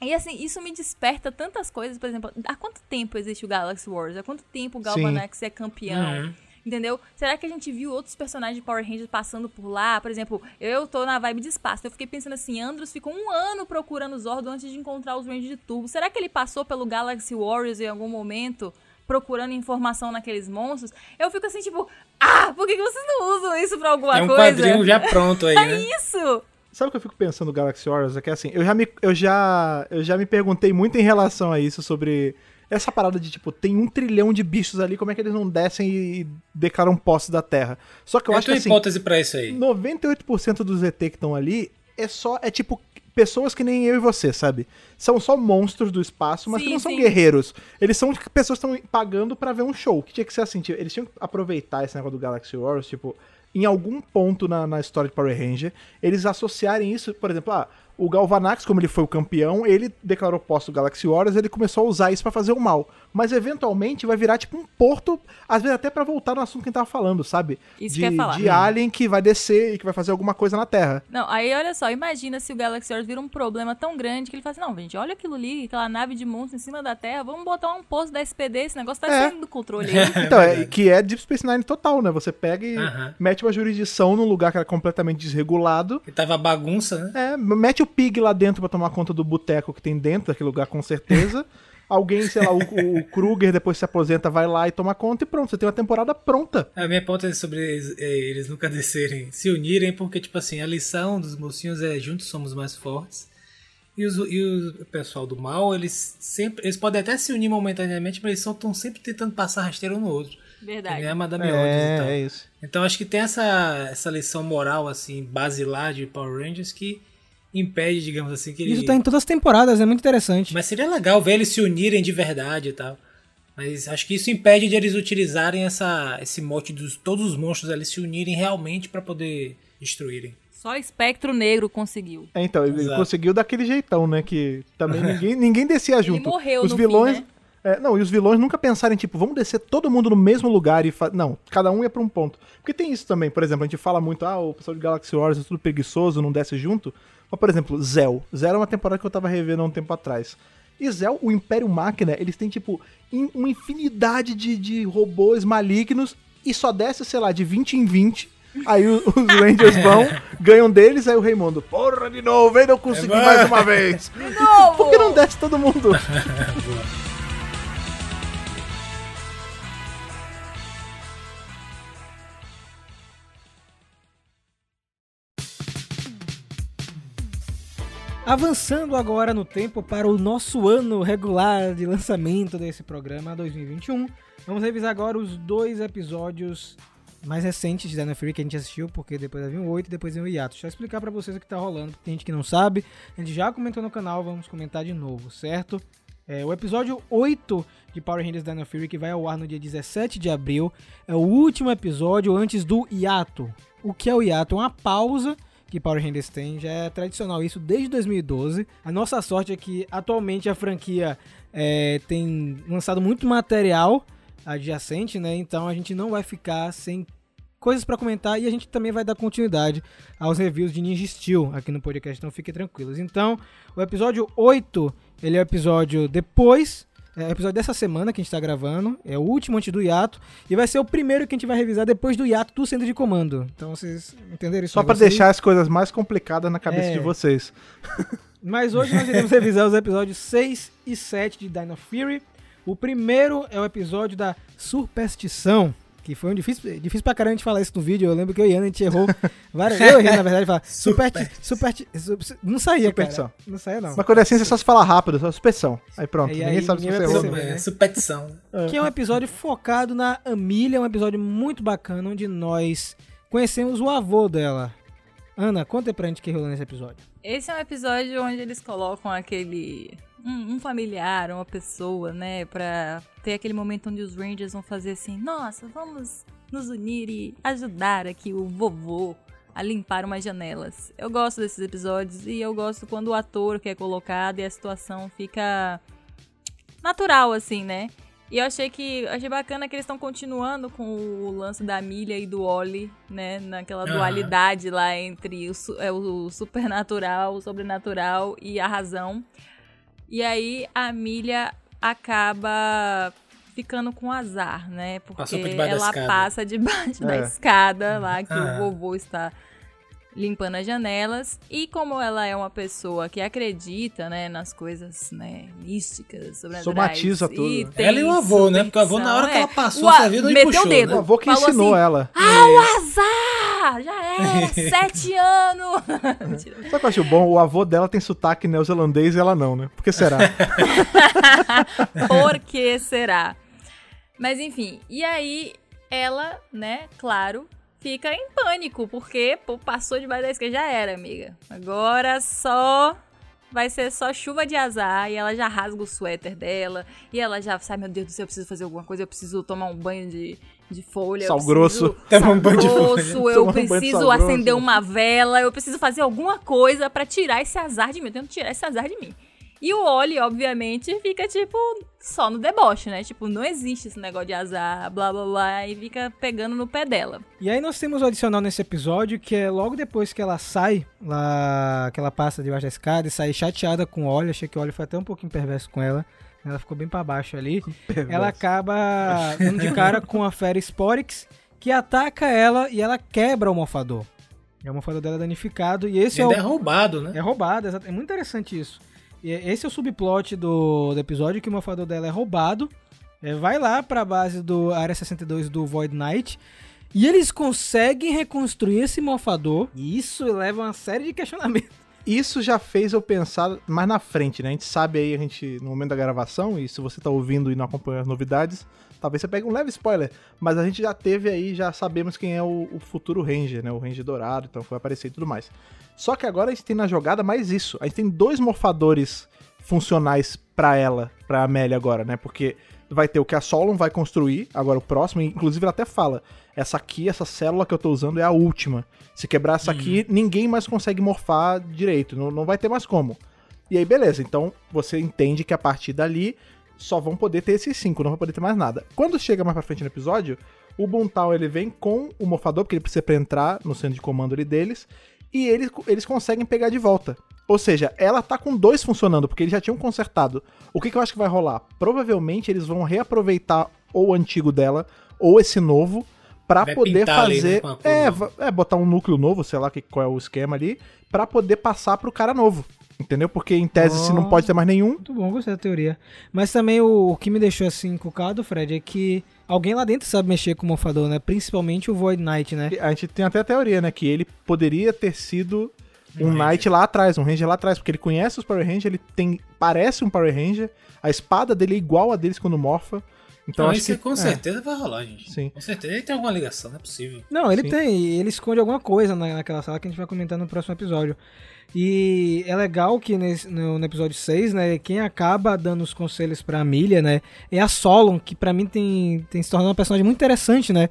E assim, isso me desperta tantas coisas, por exemplo, há quanto tempo existe o Galaxy Wars? Há quanto tempo o Galvanax é campeão? Uhum. Entendeu? Será que a gente viu outros personagens de Power Rangers passando por lá? Por exemplo, eu tô na vibe de espaço. Eu fiquei pensando assim, Andros ficou um ano procurando os Zordon antes de encontrar os Rangers de tubo. Será que ele passou pelo Galaxy Warriors em algum momento? Procurando informação naqueles monstros? Eu fico assim, tipo, ah, por que, vocês não usam isso pra alguma É um coisa? quadrinho já pronto aí, É né? isso! Sabe o que eu fico pensando no Galaxy Warriors? É que assim, eu já, me, eu, já, eu já me perguntei muito em relação a isso, sobre essa parada de, tipo, tem um trilhão de bichos ali, como é que eles não descem e declaram posse da Terra? Só que eu é a acho que assim, hipótese pra isso aí? 98% dos ET que estão ali é só, é tipo, pessoas que nem eu e você, sabe? São só monstros do espaço, mas que Sim, não são sim. guerreiros. Eles são pessoas que estão pagando pra ver um show. Que tinha que ser assim, tipo, eles tinham que aproveitar esse negócio do Galaxy Wars, tipo, em algum ponto na, na história de Power Ranger, eles associarem isso, por exemplo, ah, o Galvanax, como ele foi o campeão, ele declarou posse do Galaxy Warriors, ele começou a usar isso pra fazer o mal. Mas eventualmente vai virar tipo um porto, às vezes até pra voltar no assunto que a gente tava falando, sabe? Isso de, que eu ia falar. de alien que vai descer e que vai fazer alguma coisa na Terra. Não, aí olha só, imagina se o Galaxy Wars vira um problema tão grande que ele fala assim, não, gente, olha aquilo ali, aquela nave de monstro em cima da Terra, vamos botar um posto da SPD, esse negócio tá É. saindo do controle aí. Então, é, que é Deep Space Nine total, né? Você pega e Aham. mete uma jurisdição num lugar que era completamente desregulado. Que tava bagunça, né? É, mete o Pig lá dentro pra tomar conta do boteco que tem dentro daquele lugar, com certeza. Alguém, sei lá, o, o Kruger depois se aposenta, vai lá e toma conta e pronto, você tem uma temporada pronta. A minha hipótese sobre eles, é, eles nunca descerem, se unirem, porque, tipo assim, a lição dos mocinhos é juntos somos mais fortes. E, os, e o pessoal do mal, eles sempre. Eles podem até se unir momentaneamente, mas eles estão sempre tentando passar rasteiro um no outro. Verdade. É, é isso. Então acho que tem essa, essa lição moral, assim, basilar de Power Rangers que impede, digamos assim, que ele... Isso tá em todas as temporadas, é muito interessante. Mas seria legal ver eles se unirem de verdade e tal. Mas acho que isso impede de eles utilizarem essa, esse mote dos todos os monstros ali se unirem realmente pra poder destruírem. Só Espectro Negro conseguiu. É, então, ele Exato. conseguiu daquele jeitão, né? Que também ninguém, ninguém descia junto. morreu os no vilões. fim, né? é, não, e os vilões nunca pensaram em, tipo, vamos descer todo mundo no mesmo lugar e. Fa... Não, cada um ia pra um ponto. Porque tem isso também, por exemplo, a gente fala muito, ah, o pessoal de Galaxy Wars é tudo preguiçoso, não desce junto. Mas, por exemplo, Zell. Zell é uma temporada que eu tava revendo há um tempo atrás. E Zell, o Império Máquina, eles têm, tipo, in- uma infinidade de, de robôs malignos e só desce, sei lá, de 20 em 20. Aí o- os Rangers vão, ganham deles, aí o Raimundo, porra de novo, ainda eu consegui É, mais uma vez. Novo! Por que não desce todo mundo? Avançando agora no tempo para o nosso ano regular de lançamento desse programa 2021, vamos revisar agora os dois episódios mais recentes de Dino Fury que a gente assistiu, porque depois havia um 8 e depois veio o hiato. Deixa eu explicar pra vocês o que tá rolando, porque tem gente que não sabe. A gente já comentou no canal, vamos comentar de novo, certo? É, o episódio 8 de Power Rangers Dino Fury, que vai ao ar no dia 17 de abril, é o último episódio antes do hiato. O que é o hiato? É uma pausa que Power Rangers tem, já é tradicional isso desde 2012. A nossa sorte é que atualmente a franquia é, tem lançado muito material adjacente, né? Então a gente não vai ficar sem coisas pra comentar e a gente também vai dar continuidade aos reviews de Ninja Steel aqui no podcast, então fiquem tranquilos. Então, o episódio 8, ele é o episódio depois, é o episódio dessa semana que a gente tá gravando, é o último antes do hiato, e vai ser o primeiro que a gente vai revisar depois do hiato do centro de comando. Então vocês entenderam isso? Só aí? deixar as coisas mais complicadas na cabeça É. de vocês. Mas hoje nós iremos revisar os episódios 6 e 7 de Dino Fury. O primeiro é o episódio da Superstição, que foi um difícil, difícil pra caramba a gente falar isso no vídeo. Eu lembro que eu e Ana, a gente errou várias Eu errei, na verdade, falar superti, superti, super- Não saía, Superstição. cara. Não saía, não. Mas quando é assim, você só se fala rápido, só suspensão. Aí pronto, E ninguém aí sabe se ninguém você vai errou. né? Supetição. Que é um episódio focado na Amília, um episódio muito bacana, onde nós conhecemos o avô dela. Ana, conta aí pra gente o que rolou nesse episódio. Esse é um episódio onde eles colocam aquele. Um, um familiar, uma pessoa, né? Pra ter aquele momento onde os Rangers vão fazer assim: nossa, vamos nos unir e ajudar aqui o vovô a limpar umas janelas. Eu gosto desses episódios e eu gosto quando o ator que é colocado e a situação fica natural, assim, né? E eu achei que achei bacana que eles estão continuando com o lance da Milha e do Oli, né? Naquela dualidade lá entre o, é, o supernatural, o sobrenatural e a razão. E aí a Milha acaba ficando com azar, né? Porque da ela passa debaixo da É. escada lá que Ah. o vovô está limpando as janelas. E como ela é uma pessoa que acredita, né, nas coisas, né, místicas, sobrenaturais. Somatiza tudo, e né? Ela e o avô, né? Porque o avô, na hora que ela passou, é. você viu, não meteu puxou, o dedo. O avô que falou ensinou assim, ela. Ah, o azar! Já era, sete anos! Sabe o que eu acho bom? O avô dela tem sotaque neozelandês e ela não, né? Por que será? Por que será? Mas enfim, e aí ela, né, claro, fica em pânico, porque pô, passou debaixo da esquerda, já era, amiga. Agora só vai ser só chuva de azar e ela já rasga o suéter dela e ela já sai, meu Deus do céu, eu preciso fazer alguma coisa, eu preciso tomar um banho de, de folha. Sal grosso. preciso- um sal banho de folha. grosso, Tomar eu um preciso sal acender grosso. uma vela, eu preciso fazer alguma coisa pra tirar esse azar de mim. Eu tenho que tirar esse azar de mim. E o Oli, obviamente, fica, tipo, só no deboche, né? Tipo, não existe esse negócio de azar, blá blá blá, e fica pegando no pé dela. E aí nós temos o adicional nesse episódio, que é logo depois que ela sai, lá, que ela passa debaixo da escada e sai chateada com o Oli, achei que o Oli foi até um pouquinho perverso com ela, ela ficou bem pra baixo ali. Ela acaba dando de cara com a Fera Sporix, que ataca ela e ela quebra o morfador. E o morfador dela é danificado, e esse é o... É roubado, né? É roubado, exato. É muito interessante isso. E esse é o subplot do, do episódio, que o morfador dela é roubado. É, vai lá pra base do Área 62 do Void Knight. E eles conseguem reconstruir esse morfador. E isso leva a uma série de questionamentos. Isso já fez eu pensar mais na frente, né? A gente sabe aí, a gente, no momento da gravação, e se você tá ouvindo e não acompanha as novidades, talvez você pegue um leve spoiler. Mas a gente já teve aí, já sabemos quem é o, o futuro Ranger, né? O Ranger Dourado, então foi aparecer e tudo mais. Só que agora a gente tem na jogada mais isso. A gente tem dois morfadores funcionais pra ela, pra Amélia agora, né? Porque vai ter o que a Solon vai construir, agora o próximo, inclusive ela até fala, essa aqui, essa célula que eu tô usando é a última. Se quebrar essa aqui, ninguém mais consegue morfar direito, não, não vai ter mais como. E aí, beleza, então você entende que a partir dali só vão poder ter esses cinco, não vai poder ter mais nada. Quando chega mais pra frente no episódio, o Buntal ele vem com o morfador, porque ele precisa pra entrar no centro de comando ali deles, e eles, eles conseguem pegar de volta. Ou seja, ela tá com dois funcionando, porque eles já tinham consertado. O que, que eu acho que vai rolar? Provavelmente eles vão reaproveitar ou o antigo dela, ou esse novo, pra Vai poder pintar ali, né, fazer. é, é, botar um núcleo novo, sei lá que, qual é o esquema ali, pra poder passar pro cara novo. Entendeu? Porque em tese, se não Oh. pode ter mais nenhum, Muito bom, gostei da teoria. Mas também o, o que me deixou assim encucado, Fred, é que alguém lá dentro sabe mexer com o morfador, né? Principalmente o Void Knight, né? a gente tem até a teoria, né? Que ele poderia ter sido um, Um Knight lá atrás, um Ranger lá atrás, porque ele conhece os Power Rangers, ele tem. Parece um Power Ranger, a espada dele é igual a deles quando morfa. Então Então, acho isso que. com é. certeza vai rolar, gente. Sim. Com certeza ele tem alguma ligação, não é possível. Não, ele Sim. tem, ele esconde alguma coisa na- naquela sala que a gente vai comentar no próximo episódio. E é legal que nesse- no, no episódio 6, né, quem acaba dando os conselhos pra Amelia, né, é a Solon, que pra mim tem, tem se tornado uma personagem muito interessante, né.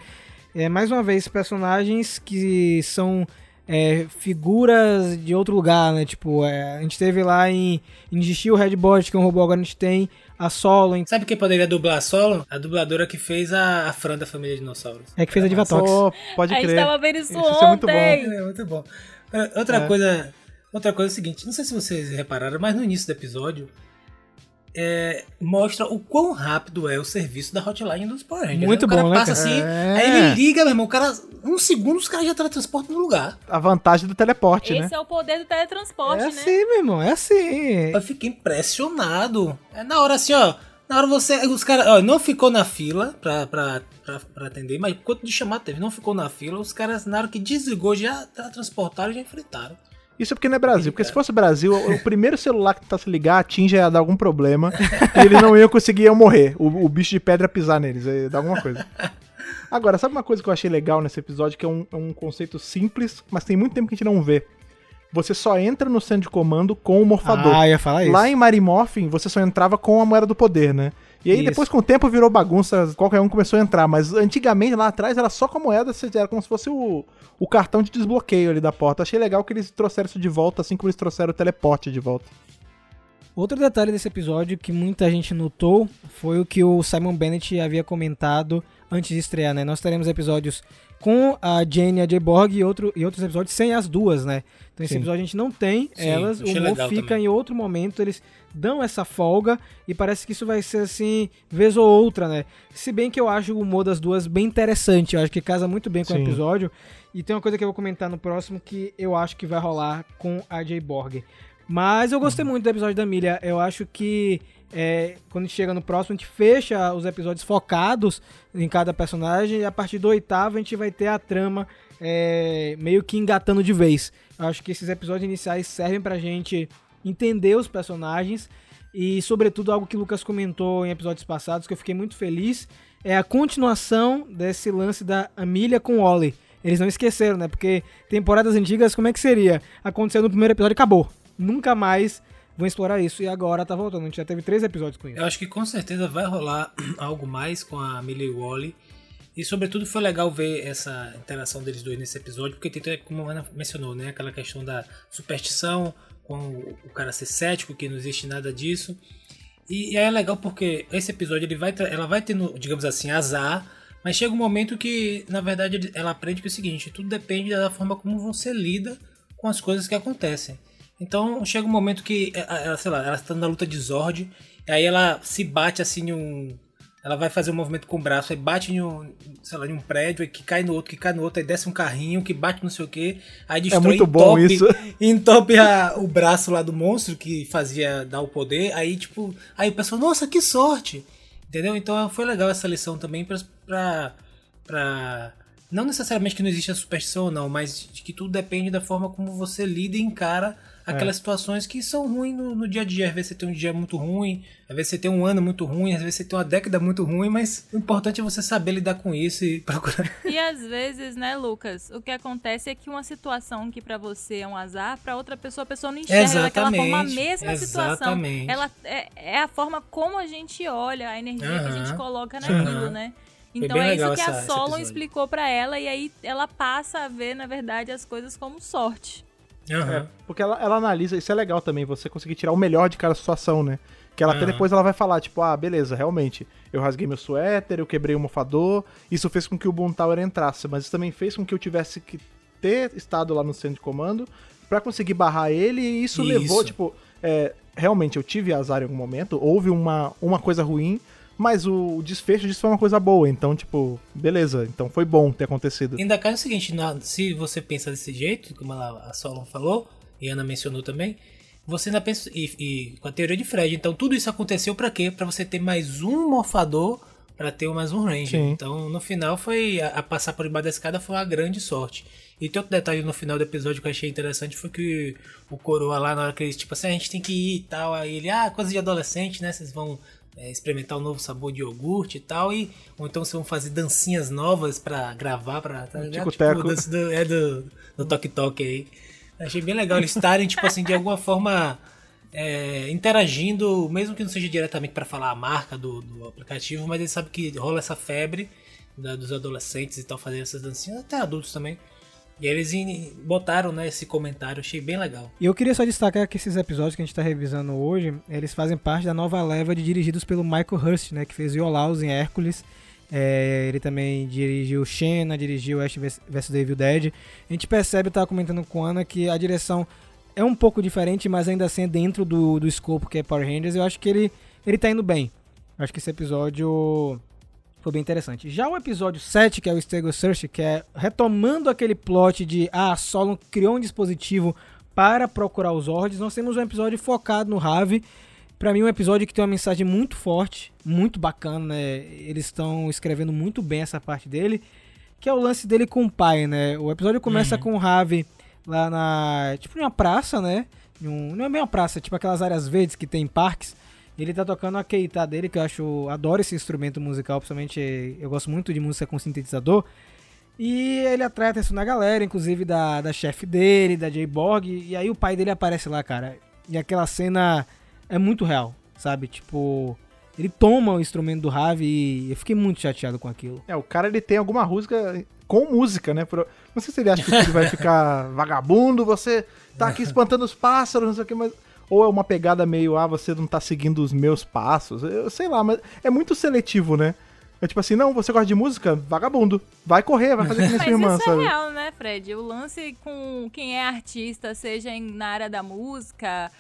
É, mais uma vez, personagens que são é, figuras de outro lugar, né? Tipo, é, a gente teve lá em, em Digesti o Redbot, que é um robô, agora a gente tem a Solo, em- Sabe quem poderia dublar a Solo? A dubladora que fez a, a Fran da família Dinossauros. é que fez a Divatox. Pode A gente crer. tava vendo isso, Isso é muito bom. ontem. É, muito bom. É, Outra coisa. Outra coisa é o seguinte, não sei se vocês repararam, mas no início do episódio é, mostra o quão rápido é o serviço da hotline dos Power Rangers. Muito o cara bom, né, passa assim, É. aí ele liga, meu irmão, o cara, um segundo os caras já teletransportam no lugar. A vantagem do teleporte, né? Esse é o poder do teletransporte, É né? assim, meu irmão, é assim. Eu fiquei impressionado. É na hora assim, ó. Na hora você. Os caras, ó, não ficou na fila pra, pra, pra, pra atender, mas quanto de chamada teve? Não ficou na fila. Os caras, na hora que desligou, já transportaram e já enfrentaram. Isso porque não é Brasil. Porque se fosse Brasil, o, primeiro celular que tentasse ligar, a ia dar algum problema. e eles não iam conseguir iam morrer. O, o bicho de pedra pisar neles, ia dar alguma coisa. Agora, sabe uma coisa que eu achei legal nesse episódio, que é um, é um conceito simples, mas tem muito tempo que a gente não vê. Você só entra no centro de comando com o morfador. Ah, ia falar isso. Lá em Marimorphin, você só entrava com a moeda do poder, né? E aí Isso. depois com o tempo virou bagunça, qualquer um começou a entrar, mas antigamente lá atrás era só com a moeda, era como se fosse o, o cartão de desbloqueio ali da porta. Achei legal que eles trouxeram isso de volta, assim como eles trouxeram o teleporte de volta. Outro detalhe desse episódio que muita gente notou foi o que o Simon Bennett havia comentado antes de estrear, né? Nós teremos episódios com a Jane e a J. Borg e, outro, e outros episódios sem as duas, né? Então esse Sim. episódio a gente não tem Sim, elas, o legal fica também. em outro momento, eles dão essa folga e parece que isso vai ser assim, vez ou outra, né? Se bem que eu acho o humor das duas bem interessante, eu acho que casa muito bem com o Sim. episódio. E tem uma coisa que eu vou comentar no próximo que eu acho que vai rolar com a J. Borg. Mas eu gostei muito do episódio da Milha. Eu acho que é, quando a gente chega no próximo, a gente fecha os episódios focados em cada personagem. E a partir do oitavo, a gente vai ter a trama é, meio que engatando de vez. Eu acho que esses episódios iniciais servem pra gente entender os personagens. E, sobretudo, algo que o Lucas comentou em episódios passados, que eu fiquei muito feliz, é a continuação desse lance da Amelia com Ollie. Eles não esqueceram, né? Porque temporadas antigas, como é que seria? Aconteceu no primeiro episódio e acabou. Nunca mais vão explorar isso. E agora tá voltando. A gente já teve três episódios com isso. Eu acho que com certeza vai rolar algo mais com a Millie Wally. E sobretudo foi legal ver essa interação deles dois nesse episódio, porque tem, como a Ana mencionou, né? Aquela questão da superstição, com o cara ser cético, que não existe nada disso. E, e aí é legal porque esse episódio ele vai, ela vai tendo, digamos assim, azar, mas chega um momento que, na verdade, ela aprende que é o seguinte: tudo depende da forma como você lida com as coisas que acontecem. Então chega um momento que, eh, ela, sei lá, ela está na luta de Zord, e aí ela se bate assim em um. Ela vai fazer um movimento com o braço, aí bate em um, sei lá, em um prédio, aí que cai no outro, que cai no outro, aí desce um carrinho, que bate não sei o que, aí destrói muito bom entope- isso. entope a- o braço lá do monstro que fazia dar o poder, aí tipo, aí o pessoal, nossa, que sorte! Entendeu? Então foi legal essa lição também pra, pra, pra não necessariamente que não existe a superstição ou não, mas que tudo depende da forma como você lida e encara aquelas situações que são ruins no, no dia a dia. Às vezes você tem um dia muito ruim, às vezes você tem um ano muito ruim, às vezes você tem uma década muito ruim, mas o importante é você saber lidar com isso e procurar. E às vezes, né, Lucas, o que acontece é que uma situação que pra você é um azar, pra outra pessoa a pessoa não enxerga daquela forma a Exatamente, mesma situação. exatamente. Ela é, é a forma como a gente olha, a energia que a gente coloca naquilo, Aham. né? Então é isso que essa- a Solon explicou pra ela e aí ela passa a ver, na verdade, as coisas como sorte. Aham. É, porque ela, ela analisa, isso é legal também, você conseguir tirar o melhor de cada situação, né? Que ela até Aham. depois ela vai falar, tipo, ah, beleza, realmente, eu rasguei meu suéter, eu quebrei o mofador, isso fez com que o Boom Tower entrasse, mas isso também fez com que eu tivesse que ter estado lá no centro de comando pra conseguir barrar ele, e isso, Isso. levou, tipo, é, realmente eu tive azar em algum momento, houve uma, uma coisa ruim, mas o desfecho disso foi uma coisa boa, então, tipo, beleza, então foi bom ter acontecido. Ainda cai o seguinte, se você pensa desse jeito, como a Solon falou, e a Ana mencionou também, você ainda pensa, e, e com a teoria de Fred, então tudo isso aconteceu pra quê? Pra você ter mais um morfador pra ter mais um Ranger. Sim. Então no final foi, a, a passar por debaixo da escada foi uma grande sorte. E tem outro detalhe no final do episódio que eu achei interessante, foi que o Coroa lá, na hora que eles, tipo assim, "Ah, a gente tem que ir e tal, aí ele, ah, coisa de adolescente, né, vocês vão é, experimentar um novo sabor de iogurte e tal, e, ou então vocês vão fazer dancinhas novas pra gravar, pra, tá tico-teco. dança do- é do, do Tok Tok aí. Achei bem legal eles estarem, tipo assim, de alguma forma é, interagindo, mesmo que não seja diretamente pra falar a marca do, do aplicativo, mas eles sabem que rola essa febre da- dos adolescentes e tal, fazendo essas dancinhas, até adultos também. E eles botaram né, esse comentário, achei bem legal. E eu queria só destacar que esses episódios que a gente tá revisando hoje, eles fazem parte da nova leva de dirigidos pelo Michael Hurst, né? Que fez Iolaus em Hércules. É, ele também dirigiu Xena, dirigiu Ash vs The Evil Dead. A gente percebe, eu tava comentando com a Ana, que a direção é um pouco diferente, mas ainda assim é dentro do, do escopo que é Power Rangers. Eu acho que ele, ele tá indo bem. Eu acho que esse episódio foi bem interessante. Já o episódio 7, que é o Stego Search, que é retomando aquele plot de ah, Solon criou um dispositivo para procurar os Zords, nós temos um episódio focado no Ravi. Pra mim, um episódio que tem uma mensagem muito forte, muito bacana, né? Eles estão escrevendo muito bem essa parte dele, que é o lance dele com o pai, né? O episódio começa com o Ravi lá na. Tipo, em uma praça, né? Um- não é bem uma praça, é tipo aquelas áreas verdes que tem em parques. Ele tá tocando a keita dele, que eu acho. Adoro esse instrumento musical, principalmente eu gosto muito de música com sintetizador. E ele atrai a atenção da galera, inclusive da, da chefe dele, da J-Borg. E aí o pai dele aparece lá, cara. E aquela cena é muito real, sabe? Tipo, ele toma o instrumento do Ravi e eu fiquei muito chateado com aquilo. É, o cara ele tem alguma música com música, né? Por- Não sei se ele acha que o filho vai ficar vagabundo, você tá aqui espantando os pássaros, não sei o que, mas. Ou é uma pegada meio, ah, você não tá seguindo os meus passos. Eu sei lá, mas é muito seletivo, né? É tipo assim, não, você gosta de música? Vagabundo. Vai correr, vai fazer que nem sua irmã, isso sabe? é real, né, Fred? O lance com quem é artista, seja na área da música,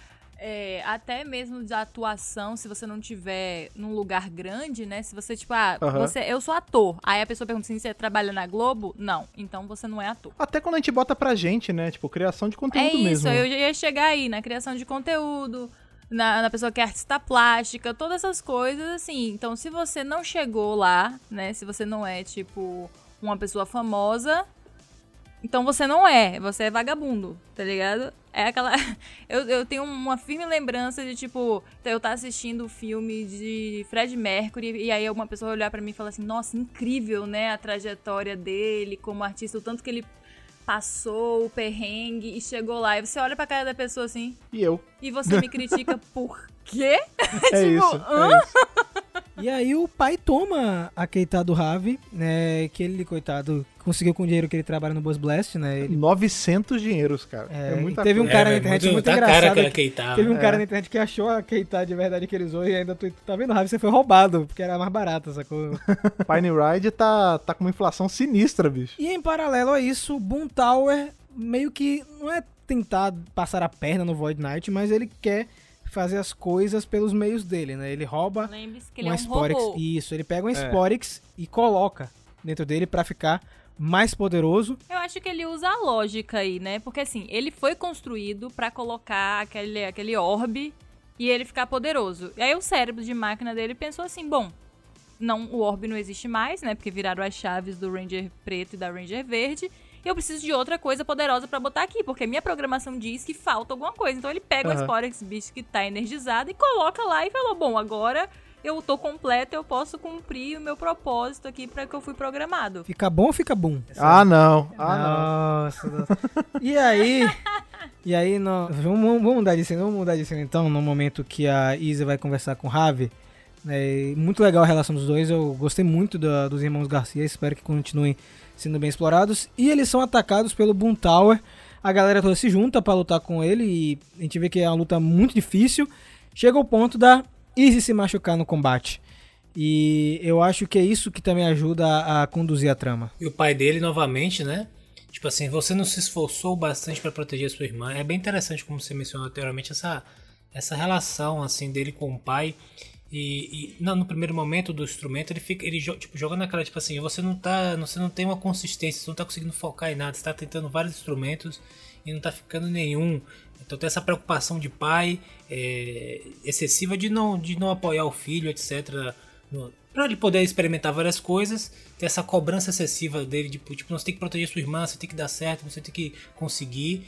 é, até mesmo de atuação, se você não tiver num lugar grande, né? Se você, tipo, ah, você, eu sou ator. Aí a pessoa pergunta assim, você trabalha na Globo? Não. Então você não é ator. Até quando a gente bota pra gente, né? Tipo, criação de conteúdo É isso, mesmo. eu já ia chegar aí na criação de conteúdo, na, na pessoa que é artista plástica, todas essas coisas, assim. Então, se você não chegou lá, né? Se você não é, tipo, uma pessoa famosa, então você não é, você é vagabundo, tá ligado? É aquela. Eu, eu tenho uma firme lembrança de, tipo, eu estar assistindo o filme de Fred Mercury e aí uma pessoa olhar pra mim e falar assim: nossa, incrível, né? A trajetória dele como artista, o tanto que ele passou o perrengue e chegou lá. E você olha pra cara da pessoa assim E eu. e você me critica por quê? É Tipo, isso. hã? É isso. E aí o pai toma a keita do Ravi, né? Que ele, coitado, conseguiu com o dinheiro que ele trabalha no Buzz Blast, né? Ele 900 dinheiros, cara. É, É, muita e teve um coisa. cara na velho, internet muito tá engraçado cara que- queitada. Teve um É. cara na internet que achou a Keita de verdade que ele usou e ainda tu, tá vendo, Ravi? Você foi roubado, porque era mais barata, sacou? Pine Ride tá, tá com uma inflação sinistra, bicho. e em paralelo a isso, Boom Tower meio que não é tentar passar a perna no Void Knight, mas ele quer fazer as coisas pelos meios dele, né? Ele rouba que ele uma é um Sporix. robô. Isso, ele pega um É. Sporix e coloca dentro dele pra ficar mais poderoso. Eu acho que ele usa a lógica aí, né? Porque assim, ele foi construído pra colocar aquele, aquele orbe e ele ficar poderoso. E aí o cérebro de máquina dele pensou assim, bom, não, o orbe não existe mais, né? Porque viraram as chaves do Ranger preto e da Ranger verde. E eu preciso de outra coisa poderosa pra botar aqui, porque minha programação diz que falta alguma coisa. Então ele pega o Aham. Sporex bicho que tá energizado e coloca lá e falou: "Bom, agora eu tô completo, eu posso cumprir o meu propósito aqui pra que eu fui programado". Fica bom ou fica bom? Ah, não. Ah, Nossa, nossa. E aí. E aí, nó- vamos, vamos mudar de cena, vamos mudar de cena então, no momento que a Isa vai conversar com o Ravi. É, muito legal a relação dos dois, eu gostei muito da- dos irmãos Garcia, espero que continuem sendo bem explorados. E eles são atacados pelo Boom Tower. A galera toda se junta pra lutar com ele e a gente vê que é uma luta muito difícil. Chega ao ponto da Izzy se machucar no combate. E eu acho que é isso que também ajuda a, conduzir a trama. E o pai dele, novamente, né? Tipo assim, você não se esforçou bastante pra proteger sua irmã. É bem interessante, como você mencionou anteriormente, essa, essa relação assim dele com o pai. E, e não, no primeiro momento do instrumento, ele fica, ele tipo, joga naquela, tipo assim, você não tá, você não tem uma consistência, você não tá conseguindo focar em nada, você tá tentando vários instrumentos e não tá ficando nenhum. Então tem essa preocupação de pai é, excessiva de não, de não apoiar o filho, etc. Pra ele poder experimentar várias coisas, ter essa cobrança excessiva dele, de, tipo, você tem que proteger sua irmã, você tem que dar certo, você tem que conseguir.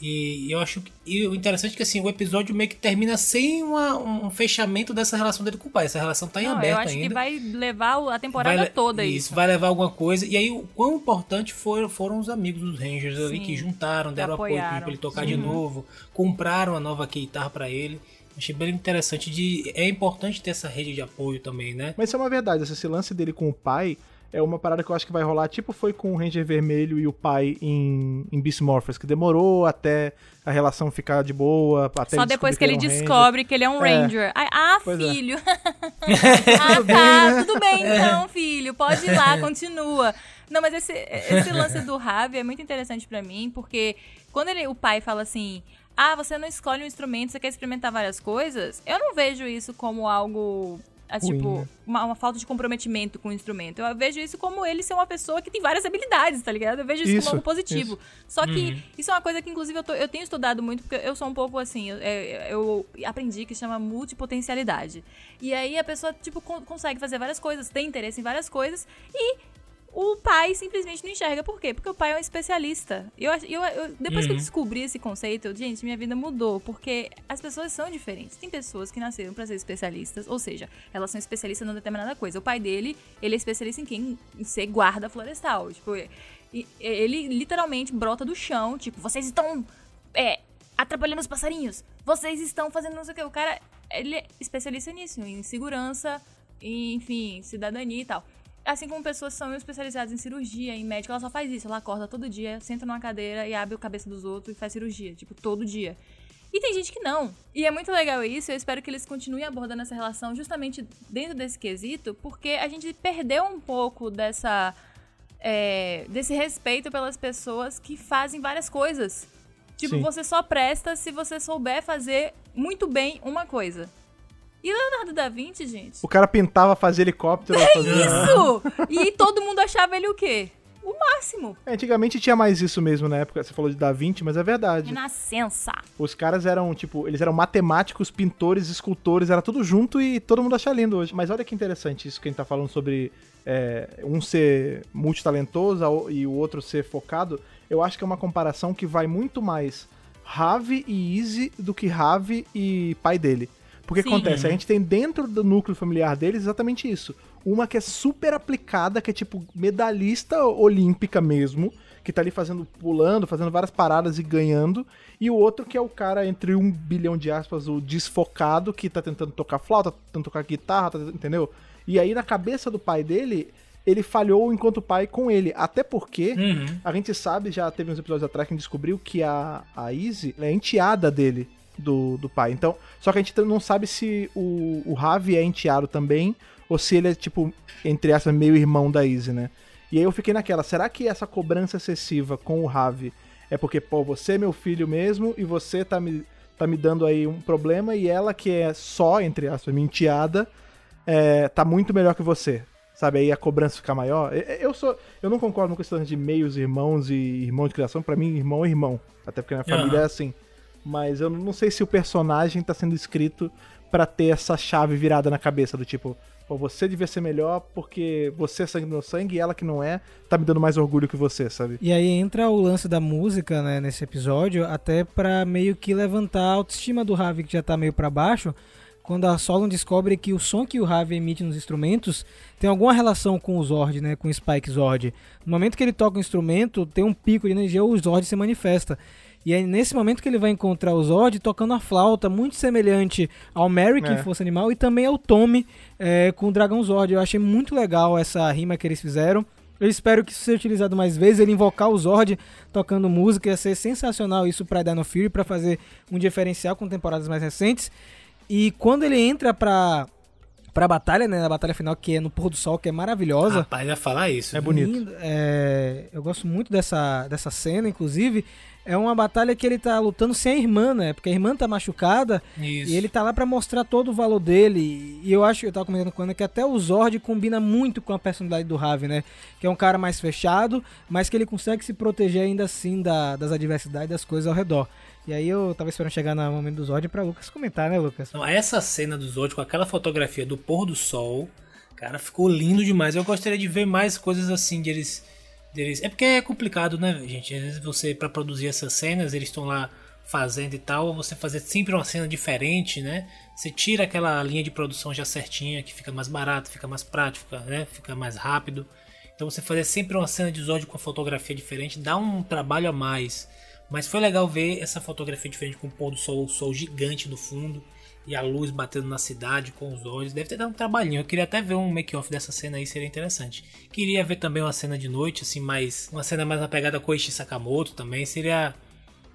E eu acho que e o interessante é que assim, o episódio meio que termina sem uma- um fechamento dessa relação dele com o pai. Essa relação tá em Não, eu aberto acho ainda. que vai levar a temporada Vai toda isso, isso. vai levar alguma coisa. E aí, o quão importante foram, foram os amigos dos Rangers ali Sim, que juntaram, deram apoio pra apoiaram. ele tocar de novo, compraram a nova guitarra pra ele. Achei bem interessante. De, é importante ter essa rede de apoio também, né? Mas isso é uma verdade, esse lance dele com o pai é uma parada que eu acho que vai rolar, tipo foi com o Ranger Vermelho e o pai em, em Beast Morphers, que demorou até a relação ficar de boa, até Só depois que ele descobrir um descobre que ele é um É. Ranger. Ai, Ah, Pois é. filho. ah, tá. Tudo bem então, filho. Pode ir lá, continua. Não, mas esse, esse lance do Ravi é muito interessante pra mim, porque quando ele, o pai fala assim: Ah, você não escolhe um instrumento, você quer experimentar várias coisas, eu não vejo isso como algo. Ruim, tipo, né? uma, uma falta de comprometimento com o instrumento. Eu vejo isso como ele ser uma pessoa que tem várias habilidades, tá ligado? Eu vejo isso, Isso, como algo positivo. isso. Só que isso é uma coisa que, inclusive, eu, tô- eu tenho estudado muito, porque eu sou um pouco assim, eu, é, eu aprendi que chama multipotencialidade. E aí a pessoa, tipo, con- consegue fazer várias coisas, tem interesse em várias coisas, e o pai simplesmente não enxerga. Por quê? Porque o pai é um especialista. Eu, eu, eu- depois que eu descobri esse conceito, eu, gente, minha vida mudou. Porque as pessoas são diferentes. Tem pessoas que nasceram pra ser especialistas, ou seja, elas são especialistas numa determinada coisa. O pai dele, ele é especialista em quem? Em ser guarda florestal. Tipo, ele literalmente brota do chão, tipo, vocês estão é, atrapalhando os passarinhos. Vocês estão fazendo não sei o que. O cara, ele é especialista nisso, em segurança, em, enfim, cidadania e tal. Assim como pessoas são especializadas em cirurgia, em médico, ela só faz isso. Ela acorda todo dia, senta numa cadeira e abre a cabeça dos outros e faz cirurgia. Tipo, todo dia. E tem gente que não. E é muito legal isso. Eu espero que eles continuem abordando essa relação justamente dentro desse quesito, porque a gente perdeu um pouco dessa é, desse respeito pelas pessoas que fazem várias coisas. Tipo, Sim. você só presta se você souber fazer muito bem uma coisa. E Leonardo da Vinci, gente. O cara pintava, fazia helicóptero. fazia... Isso! E todo mundo achava ele o quê? O máximo. É, Antigamente tinha mais isso mesmo na época, você falou de Da Vinci, mas é verdade. Renascença. Os caras eram, tipo, eles eram matemáticos, pintores, escultores, era tudo junto e todo mundo acha lindo hoje. Mas olha que interessante isso que a gente tá falando sobre é, um ser multitalentoso e o outro ser focado. Eu acho que é uma comparação que vai muito mais Ravi e Easy do que Ravi e pai dele. Porque Sim. acontece, a gente tem dentro do núcleo familiar deles exatamente isso. Uma que é super aplicada, que é tipo medalhista olímpica mesmo, que tá ali fazendo, pulando, fazendo várias paradas e ganhando. E o outro que é o cara, entre um bilhão de aspas, o desfocado, que tá tentando tocar flauta, tentando tocar guitarra, tá- entendeu? E aí na cabeça do pai dele, ele falhou enquanto pai com ele. Até porque Uhum. a gente sabe, já teve uns episódios atrás que a gente descobriu que a, a Izzy é enteada dele, do, do pai. Então, só que a gente não sabe se o, o Ravi é enteado também, ou se ele é, tipo, entre essas, meio irmão da Izzy, né? E aí eu fiquei naquela, será que essa cobrança excessiva com o Ravi é porque, pô, você é meu filho mesmo e você tá me, tá me dando aí um problema e ela que é só, entre aspas, minha enteada, é, tá muito melhor que você. Sabe, aí a cobrança fica maior. Eu sou. Eu não concordo com lance de meios irmãos e irmão de criação. Pra mim, irmão é irmão. Até porque na minha Aham. família é assim. Mas eu não sei se o personagem tá sendo escrito pra ter essa chave virada na cabeça do tipo, pô, você devia ser melhor porque você é sangue do meu sangue e ela que não é, tá me dando mais orgulho que você, sabe? E aí entra o lance da música, né, nesse episódio, até pra meio que levantar a autoestima do Ravi, que já tá meio pra baixo, quando a Solon descobre que o som que o Ravi emite nos instrumentos tem alguma relação com o Zord, né, com o Spike Zord. No momento que ele toca o instrumento, tem um pico de energia, o Zord se manifesta. E é nesse momento que ele vai encontrar o Zord tocando a flauta, muito semelhante ao Merrick É. em Força Animal e também ao Tommy é, com o Dragão Zord. Eu achei muito legal essa rima que eles fizeram. Eu espero que isso seja utilizado mais vezes. Ele invocar o Zord tocando música ia ser sensacional isso pra Dino Fury, pra fazer um diferencial com temporadas mais recentes. E quando ele entra pra, pra batalha, né, na batalha final, que é no pôr do sol, que é maravilhosa. Rapaz, ia falar isso. É viu? bonito. É, eu gosto muito dessa, dessa cena, inclusive. É uma batalha que ele tá lutando sem a irmã, né? Porque a irmã tá machucada Isso. e ele tá lá pra mostrar todo o valor dele. E eu acho, eu tava comentando com a Ana, que até o Zord combina muito com a personalidade do Ravi, né? Que é um cara mais fechado, mas que ele consegue se proteger ainda assim da- das adversidades, das coisas ao redor. E aí eu tava esperando chegar no momento do Zord pra Lucas comentar, né, Lucas? Então, essa cena do Zod com aquela fotografia do pôr do sol, cara, ficou lindo demais. Eu gostaria de ver mais coisas assim deles. Deles. É porque é complicado, né, gente? Às vezes você, pra produzir essas cenas, eles estão lá fazendo e tal, você fazer sempre uma cena diferente, né? Você tira aquela linha de produção já certinha, que fica mais barato, fica mais prático, né? Fica mais rápido. Então você fazer sempre uma cena de Zod com fotografia diferente dá um trabalho a mais. Mas foi legal ver essa fotografia diferente com o pôr do sol, o sol gigante no fundo. E a luz batendo na cidade com os olhos. Deve ter dado um trabalhinho. Eu queria até ver um make-off dessa cena aí, seria interessante. Queria ver também uma cena de noite, assim, mais. Uma cena mais na pegada Koichi Sakamoto também. Seria.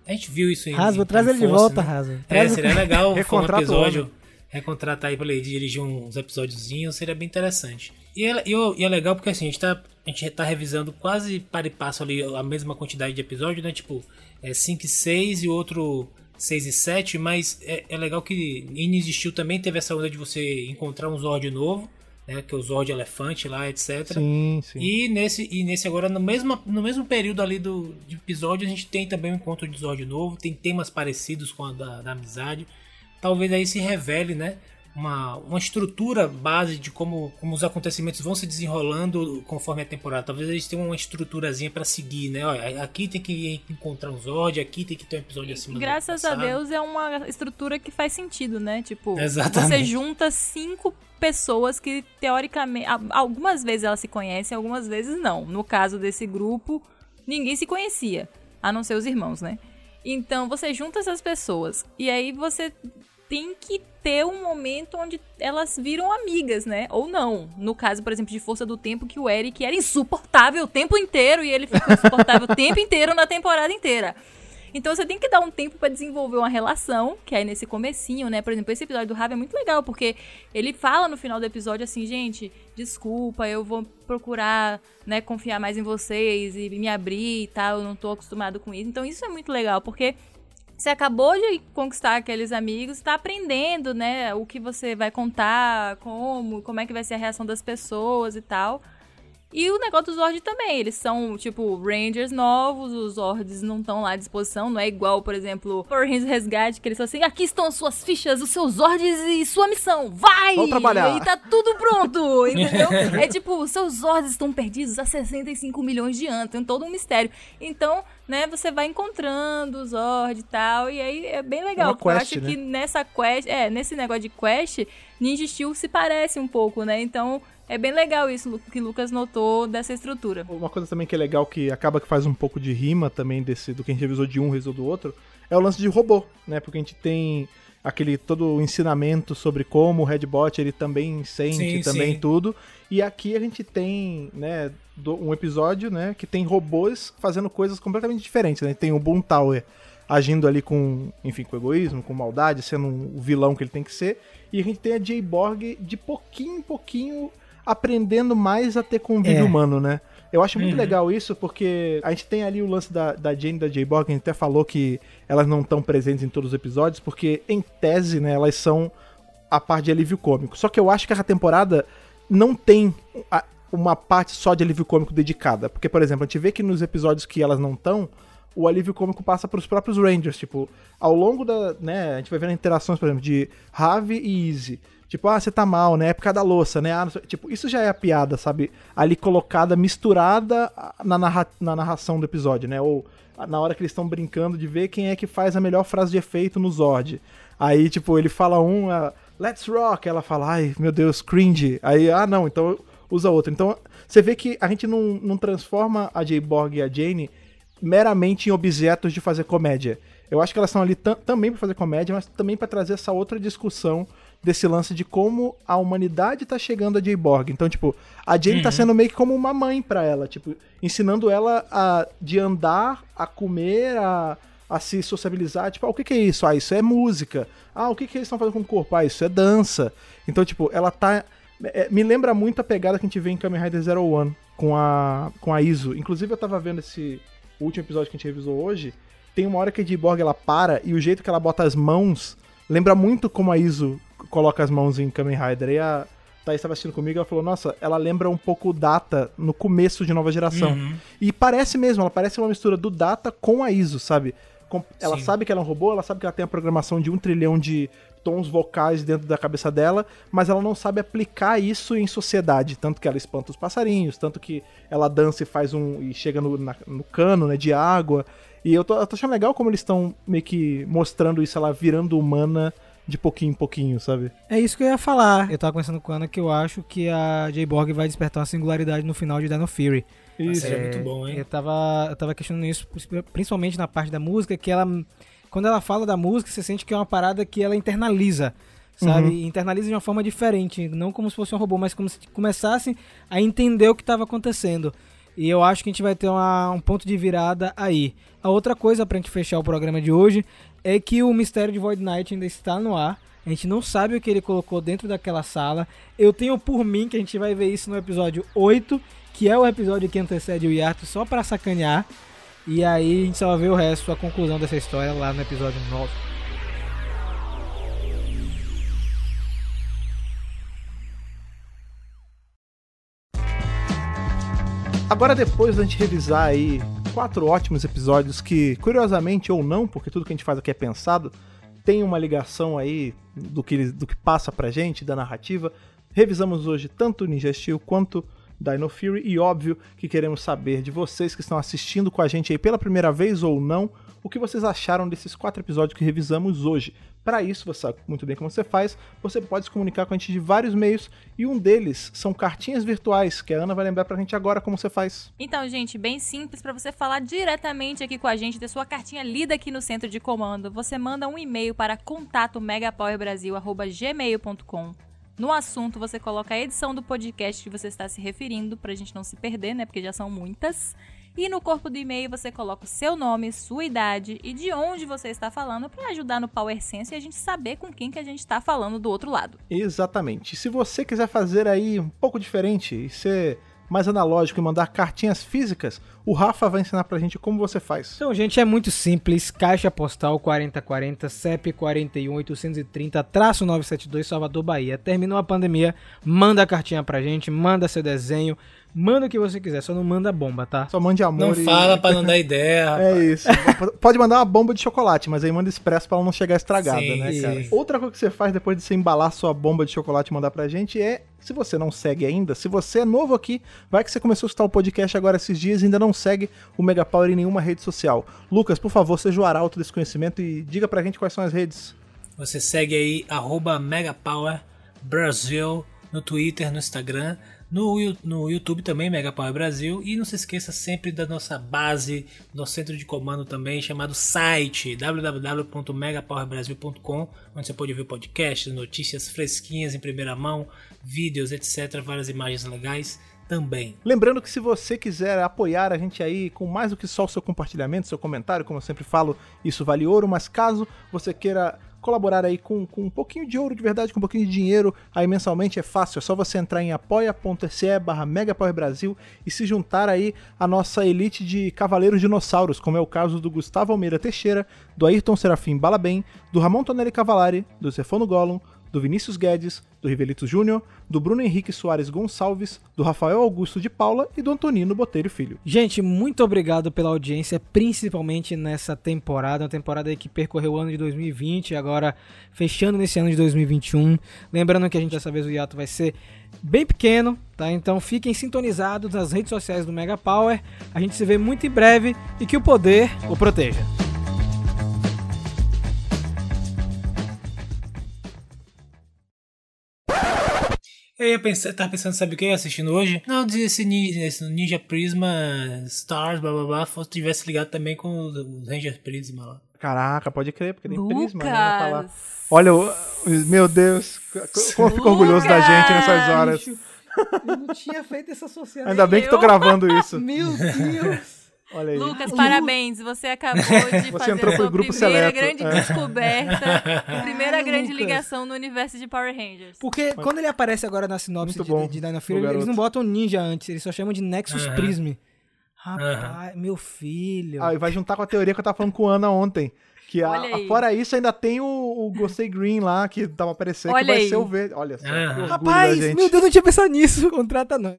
A gente viu isso em. Em traz ele de volta, né? Rasgo. É, seria legal um episódio. Recontratar aí pra ele dirigir uns episódiozinhos, seria bem interessante. E é, e é- e é legal porque assim, a gente, tá, a gente tá revisando quase para e passo ali a mesma quantidade de episódios, né? Tipo, é 5 e 6 e outro 6 e 7, mas é, é legal que Ines Steel também teve essa onda de você encontrar um Zord novo, né? Que é o Zord Elefante lá, etc. Sim, sim. E nesse, e nesse agora, no mesmo, no mesmo período ali do de episódio, a gente tem também um encontro de Zord novo, tem temas parecidos com a da, da amizade. Talvez aí se revele, né? Uma, uma estrutura base de como, como os acontecimentos vão se desenrolando conforme a temporada. Talvez eles tenham uma estruturazinha pra seguir, né? Olha, aqui tem que encontrar um Zord, aqui tem que ter um episódio acima do Graças a passado. Deus é uma estrutura que faz sentido, né? Tipo, Exatamente. você junta cinco pessoas que teoricamente, a- algumas vezes elas se conhecem, algumas vezes não. No caso desse grupo, ninguém se conhecia, a não ser os irmãos, né? Então você junta essas pessoas e aí você tem que ter um momento onde elas viram amigas, né? Ou não. No caso, por exemplo, de Força do Tempo, que o Eric era insuportável o tempo inteiro e ele ficou insuportável o tempo inteiro na temporada inteira. Então você tem que dar um tempo pra desenvolver uma relação, que aí nesse comecinho, né? Por exemplo, esse episódio do Ravi é muito legal, porque ele fala no final do episódio assim, gente, desculpa, eu vou procurar, né, confiar mais em vocês e me abrir e tal, eu não tô acostumado com isso. Então isso é muito legal, porque você acabou de conquistar aqueles amigos, está aprendendo, né, o que você vai contar, como, como é que vai ser a reação das pessoas e tal. E o negócio dos Zords também, eles são, tipo, Rangers novos, os Zords não estão lá à disposição, não é igual, por exemplo, Power Rangers Resgate, que eles são assim, aqui estão as suas fichas, os seus Zords e sua missão, vai! Vamos trabalhar. E tá tudo pronto, entendeu? é tipo, os seus Zords estão perdidos há 65 milhões de anos, tem todo um mistério. Então, né, você vai encontrando o Zord e tal, e aí é bem legal, uma porque eu quest, acho né? que nessa quest, é, nesse negócio de quest, Ninja Steel se parece um pouco, né? Então, é bem legal isso que o Lucas notou dessa estrutura. Uma coisa também que é legal, que acaba que faz um pouco de rima também desse do que a gente revisou de um, revisou do outro, é o lance de robô, né? Porque a gente tem aquele todo o ensinamento sobre como o Redbot ele também sente, Sim, também sim. tudo. E aqui a gente tem, né, do- um episódio, né, que tem robôs fazendo coisas completamente diferentes, né? Tem o Boom Tower agindo ali com, enfim, com egoísmo, com maldade, sendo um- o vilão que ele tem que ser. E a gente tem a J-Borg de pouquinho em pouquinho aprendendo mais a ter convívio É. humano, né? Eu acho muito Uhum. legal isso, porque a gente tem ali o lance da, da Jane e da J-Borg, a gente até falou que elas não estão presentes em todos os episódios, porque em tese, né, elas são a parte de alívio cômico. Só que eu acho que essa temporada não tem a- uma parte só de alívio cômico dedicada. Porque, por exemplo, a gente vê que nos episódios que elas não estão, o alívio cômico passa pros próprios Rangers. Tipo, ao longo da. né, a gente vai vendo interações, por exemplo, de Ravi e Easy. Tipo, ah, você tá mal, né? É por causa da louça, né? Ah, tipo, isso já é a piada, sabe? Ali colocada, misturada na, narra na narração do episódio, né? Ou na hora que eles estão brincando de ver quem é que faz a melhor frase de efeito no Zord. Aí, tipo, ele fala um, ah, let's rock, ela fala, ai, meu Deus, cringe. Aí, ah, não, então usa outro. Então, você vê que a gente não, não transforma a J-Borg e a Jane meramente em objetos de fazer comédia. Eu acho que elas estão ali tam- também para fazer comédia, mas também para trazer essa outra discussão desse lance de como a humanidade tá chegando a J-Borg. Então, tipo, a Jane tá sendo meio que como uma mãe para ela, tipo, ensinando ela a de andar, a comer, a, a se sociabilizar. Tipo, ah, o que, que é isso? Ah, isso é música. Ah, o que, que eles estão fazendo com o corpo? Ah, isso é dança. Então, tipo, ela tá. é, me lembra muito a pegada que a gente vê em Kamen Rider Zero One com a, com a Iso. Inclusive, eu tava vendo esse último episódio que a gente revisou hoje. Tem uma hora que a J-Borg ela para e o jeito que ela bota as mãos lembra muito como a Iso coloca as mãos em Kamen Rider. E a Thaís estava assistindo comigo e ela falou: Nossa, ela lembra um pouco o Data no começo de Nova Geração. Uhum. E parece mesmo, ela parece uma mistura do Data com a Iso, sabe? Ela Sim. sabe que ela é um robô, ela sabe que ela tem a programação de um trilhão de tons vocais dentro da cabeça dela, mas ela não sabe aplicar isso em sociedade. Tanto que ela espanta os passarinhos, tanto que ela dança e faz um. e chega no, na- no cano né, de água. E eu tô, eu tô achando legal como eles estão meio que mostrando isso, ela virando humana de pouquinho em pouquinho, sabe? É isso que eu ia falar. Eu tava conversando com a Ana que eu acho que a J-Borg vai despertar uma singularidade no final de Dino Fury. Isso. Seria É, muito bom, hein? Eu tava, eu tava questionando isso, principalmente na parte da música, que ela. Quando ela fala da música, você sente que é uma parada que ela internaliza. sabe? Uhum. Internaliza de uma forma diferente, não como se fosse um robô, mas como se começassem a entender o que estava acontecendo. E eu acho que a gente vai ter uma- um ponto de virada aí. A outra coisa pra gente fechar o programa de hoje é que o mistério de Void Knight ainda está no ar. A gente não sabe o que ele colocou dentro daquela sala. Eu tenho por mim que a gente vai ver isso no episódio 8, que é o episódio que antecede o hiato só pra sacanear. E aí a gente só vai ver o resto, a conclusão dessa história lá no episódio 9. Agora, depois da gente revisar aí quatro ótimos episódios que, curiosamente ou não, porque tudo que a gente faz aqui é pensado, tem uma ligação aí do que, do que passa pra gente, da narrativa. Revisamos hoje tanto Ninja Steel quanto Dino Fury e óbvio que queremos saber de vocês que estão assistindo com a gente aí pela primeira vez ou não, o que vocês acharam desses quatro episódios que revisamos hoje. Para isso, você sabe muito bem como você faz, você pode se comunicar com a gente de vários meios e um deles são cartinhas virtuais, que a Ana vai lembrar pra gente agora como você faz. Então, gente, bem simples para você falar diretamente aqui com a gente, ter sua cartinha lida aqui no centro de comando. Você manda um e-mail para contato megapowerbrasil@gmail.com. No assunto, você coloca a edição do podcast que você está se referindo, pra gente não se perder, né? Porque já são muitas. E no corpo do e-mail você coloca o seu nome, sua idade e de onde você está falando para ajudar no Power Sense e a gente saber com quem que a gente está falando do outro lado. Exatamente. Se você quiser fazer aí um pouco diferente e ser mais analógico e mandar cartinhas físicas, o Rafa vai ensinar pra gente como você faz. Então, gente, é muito simples. Caixa postal 4040, CEP 41830-972, Salvador, Bahia. Terminou a pandemia, manda a cartinha pra gente, manda seu desenho, manda o que você quiser, só não manda bomba, tá? Só mande amor Não e... fala pra não dar ideia, rapaz. É isso. Pode mandar uma bomba de chocolate, mas aí manda expresso pra ela não chegar estragada, Sim, né, cara? sim. Outra coisa que você faz depois de você embalar sua bomba de chocolate e mandar pra gente é, se você não segue ainda, se você é novo aqui, vai que você começou a escutar o podcast agora esses dias e ainda não segue o Mega Power em nenhuma rede social. Lucas, por favor, seja o arauto desse conhecimento e diga pra gente quais são as redes. Você segue aí, arroba Megapower Brasil no Twitter, no Instagram, no, no YouTube também, Megapower Brasil. E não se esqueça sempre da nossa base, nosso centro de comando também, chamado site www.megapowerbrasil.com, onde você pode ouvir podcasts, notícias fresquinhas em primeira mão, vídeos, etc. Várias imagens legais também. Lembrando que se você quiser apoiar a gente aí com mais do que só o seu compartilhamento, seu comentário, como eu sempre falo, isso vale ouro, mas caso você queira colaborar aí com, com um pouquinho de ouro de verdade, com um pouquinho de dinheiro, aí mensalmente é fácil, é só você entrar em apoia.se barra Brasil e se juntar aí à nossa elite de cavaleiros dinossauros, como é o caso do Gustavo Almeida Teixeira, do Ayrton Serafim Balabem, do Ramon Tonelli Cavalari, do Zefono Gollum, do Vinícius Guedes, do Rivelito Júnior, do Bruno Henrique Soares Gonçalves, do Rafael Augusto de Paula e do Antonino Botelho Filho. Gente, muito obrigado pela audiência, principalmente nessa temporada, uma temporada que percorreu o ano de 2020, agora fechando nesse ano de 2021. Lembrando que a gente dessa vez o hiato vai ser bem pequeno, tá? Então fiquem sintonizados nas redes sociais do Mega Power. A gente se vê muito em breve e que o poder o proteja. Eu ia pensar, tava pensando, sabe o que eu ia assistindo hoje? Não, dizia esse, Ni- esse Ninja Prisma, Stars, blá blá blá, fosse tivesse ligado também com os os Ranger Prisma lá. Caraca, pode crer, porque tem Lucas! prisma, né? Tá lá. Olha, meu Deus, como eu fico orgulhoso da gente nessas horas. Eu não tinha feito essa associação. Ainda bem que tô gravando isso. Meu Deus! Olha aí. Lucas, parabéns. Você acabou de fazer entrou a sua grupo primeira seleto. grande É. descoberta, primeira grande Lucas. ligação no universo de Power Rangers. Porque quando ele aparece agora na sinopse Muito de, bom, de Dino Fury, eles não botam ninja antes, eles só chamam de Nexus Aham. Prism. Rapaz, meu filho. Ah, e vai juntar com a teoria que eu tava falando com a Ana ontem. Que a- aí. fora isso, ainda tem o, o Gostei Green lá, que tava aparecendo, que vai aí. ser o verde. Olha só. da Rapaz, meu Deus, não tinha pensado nisso. Contrata não.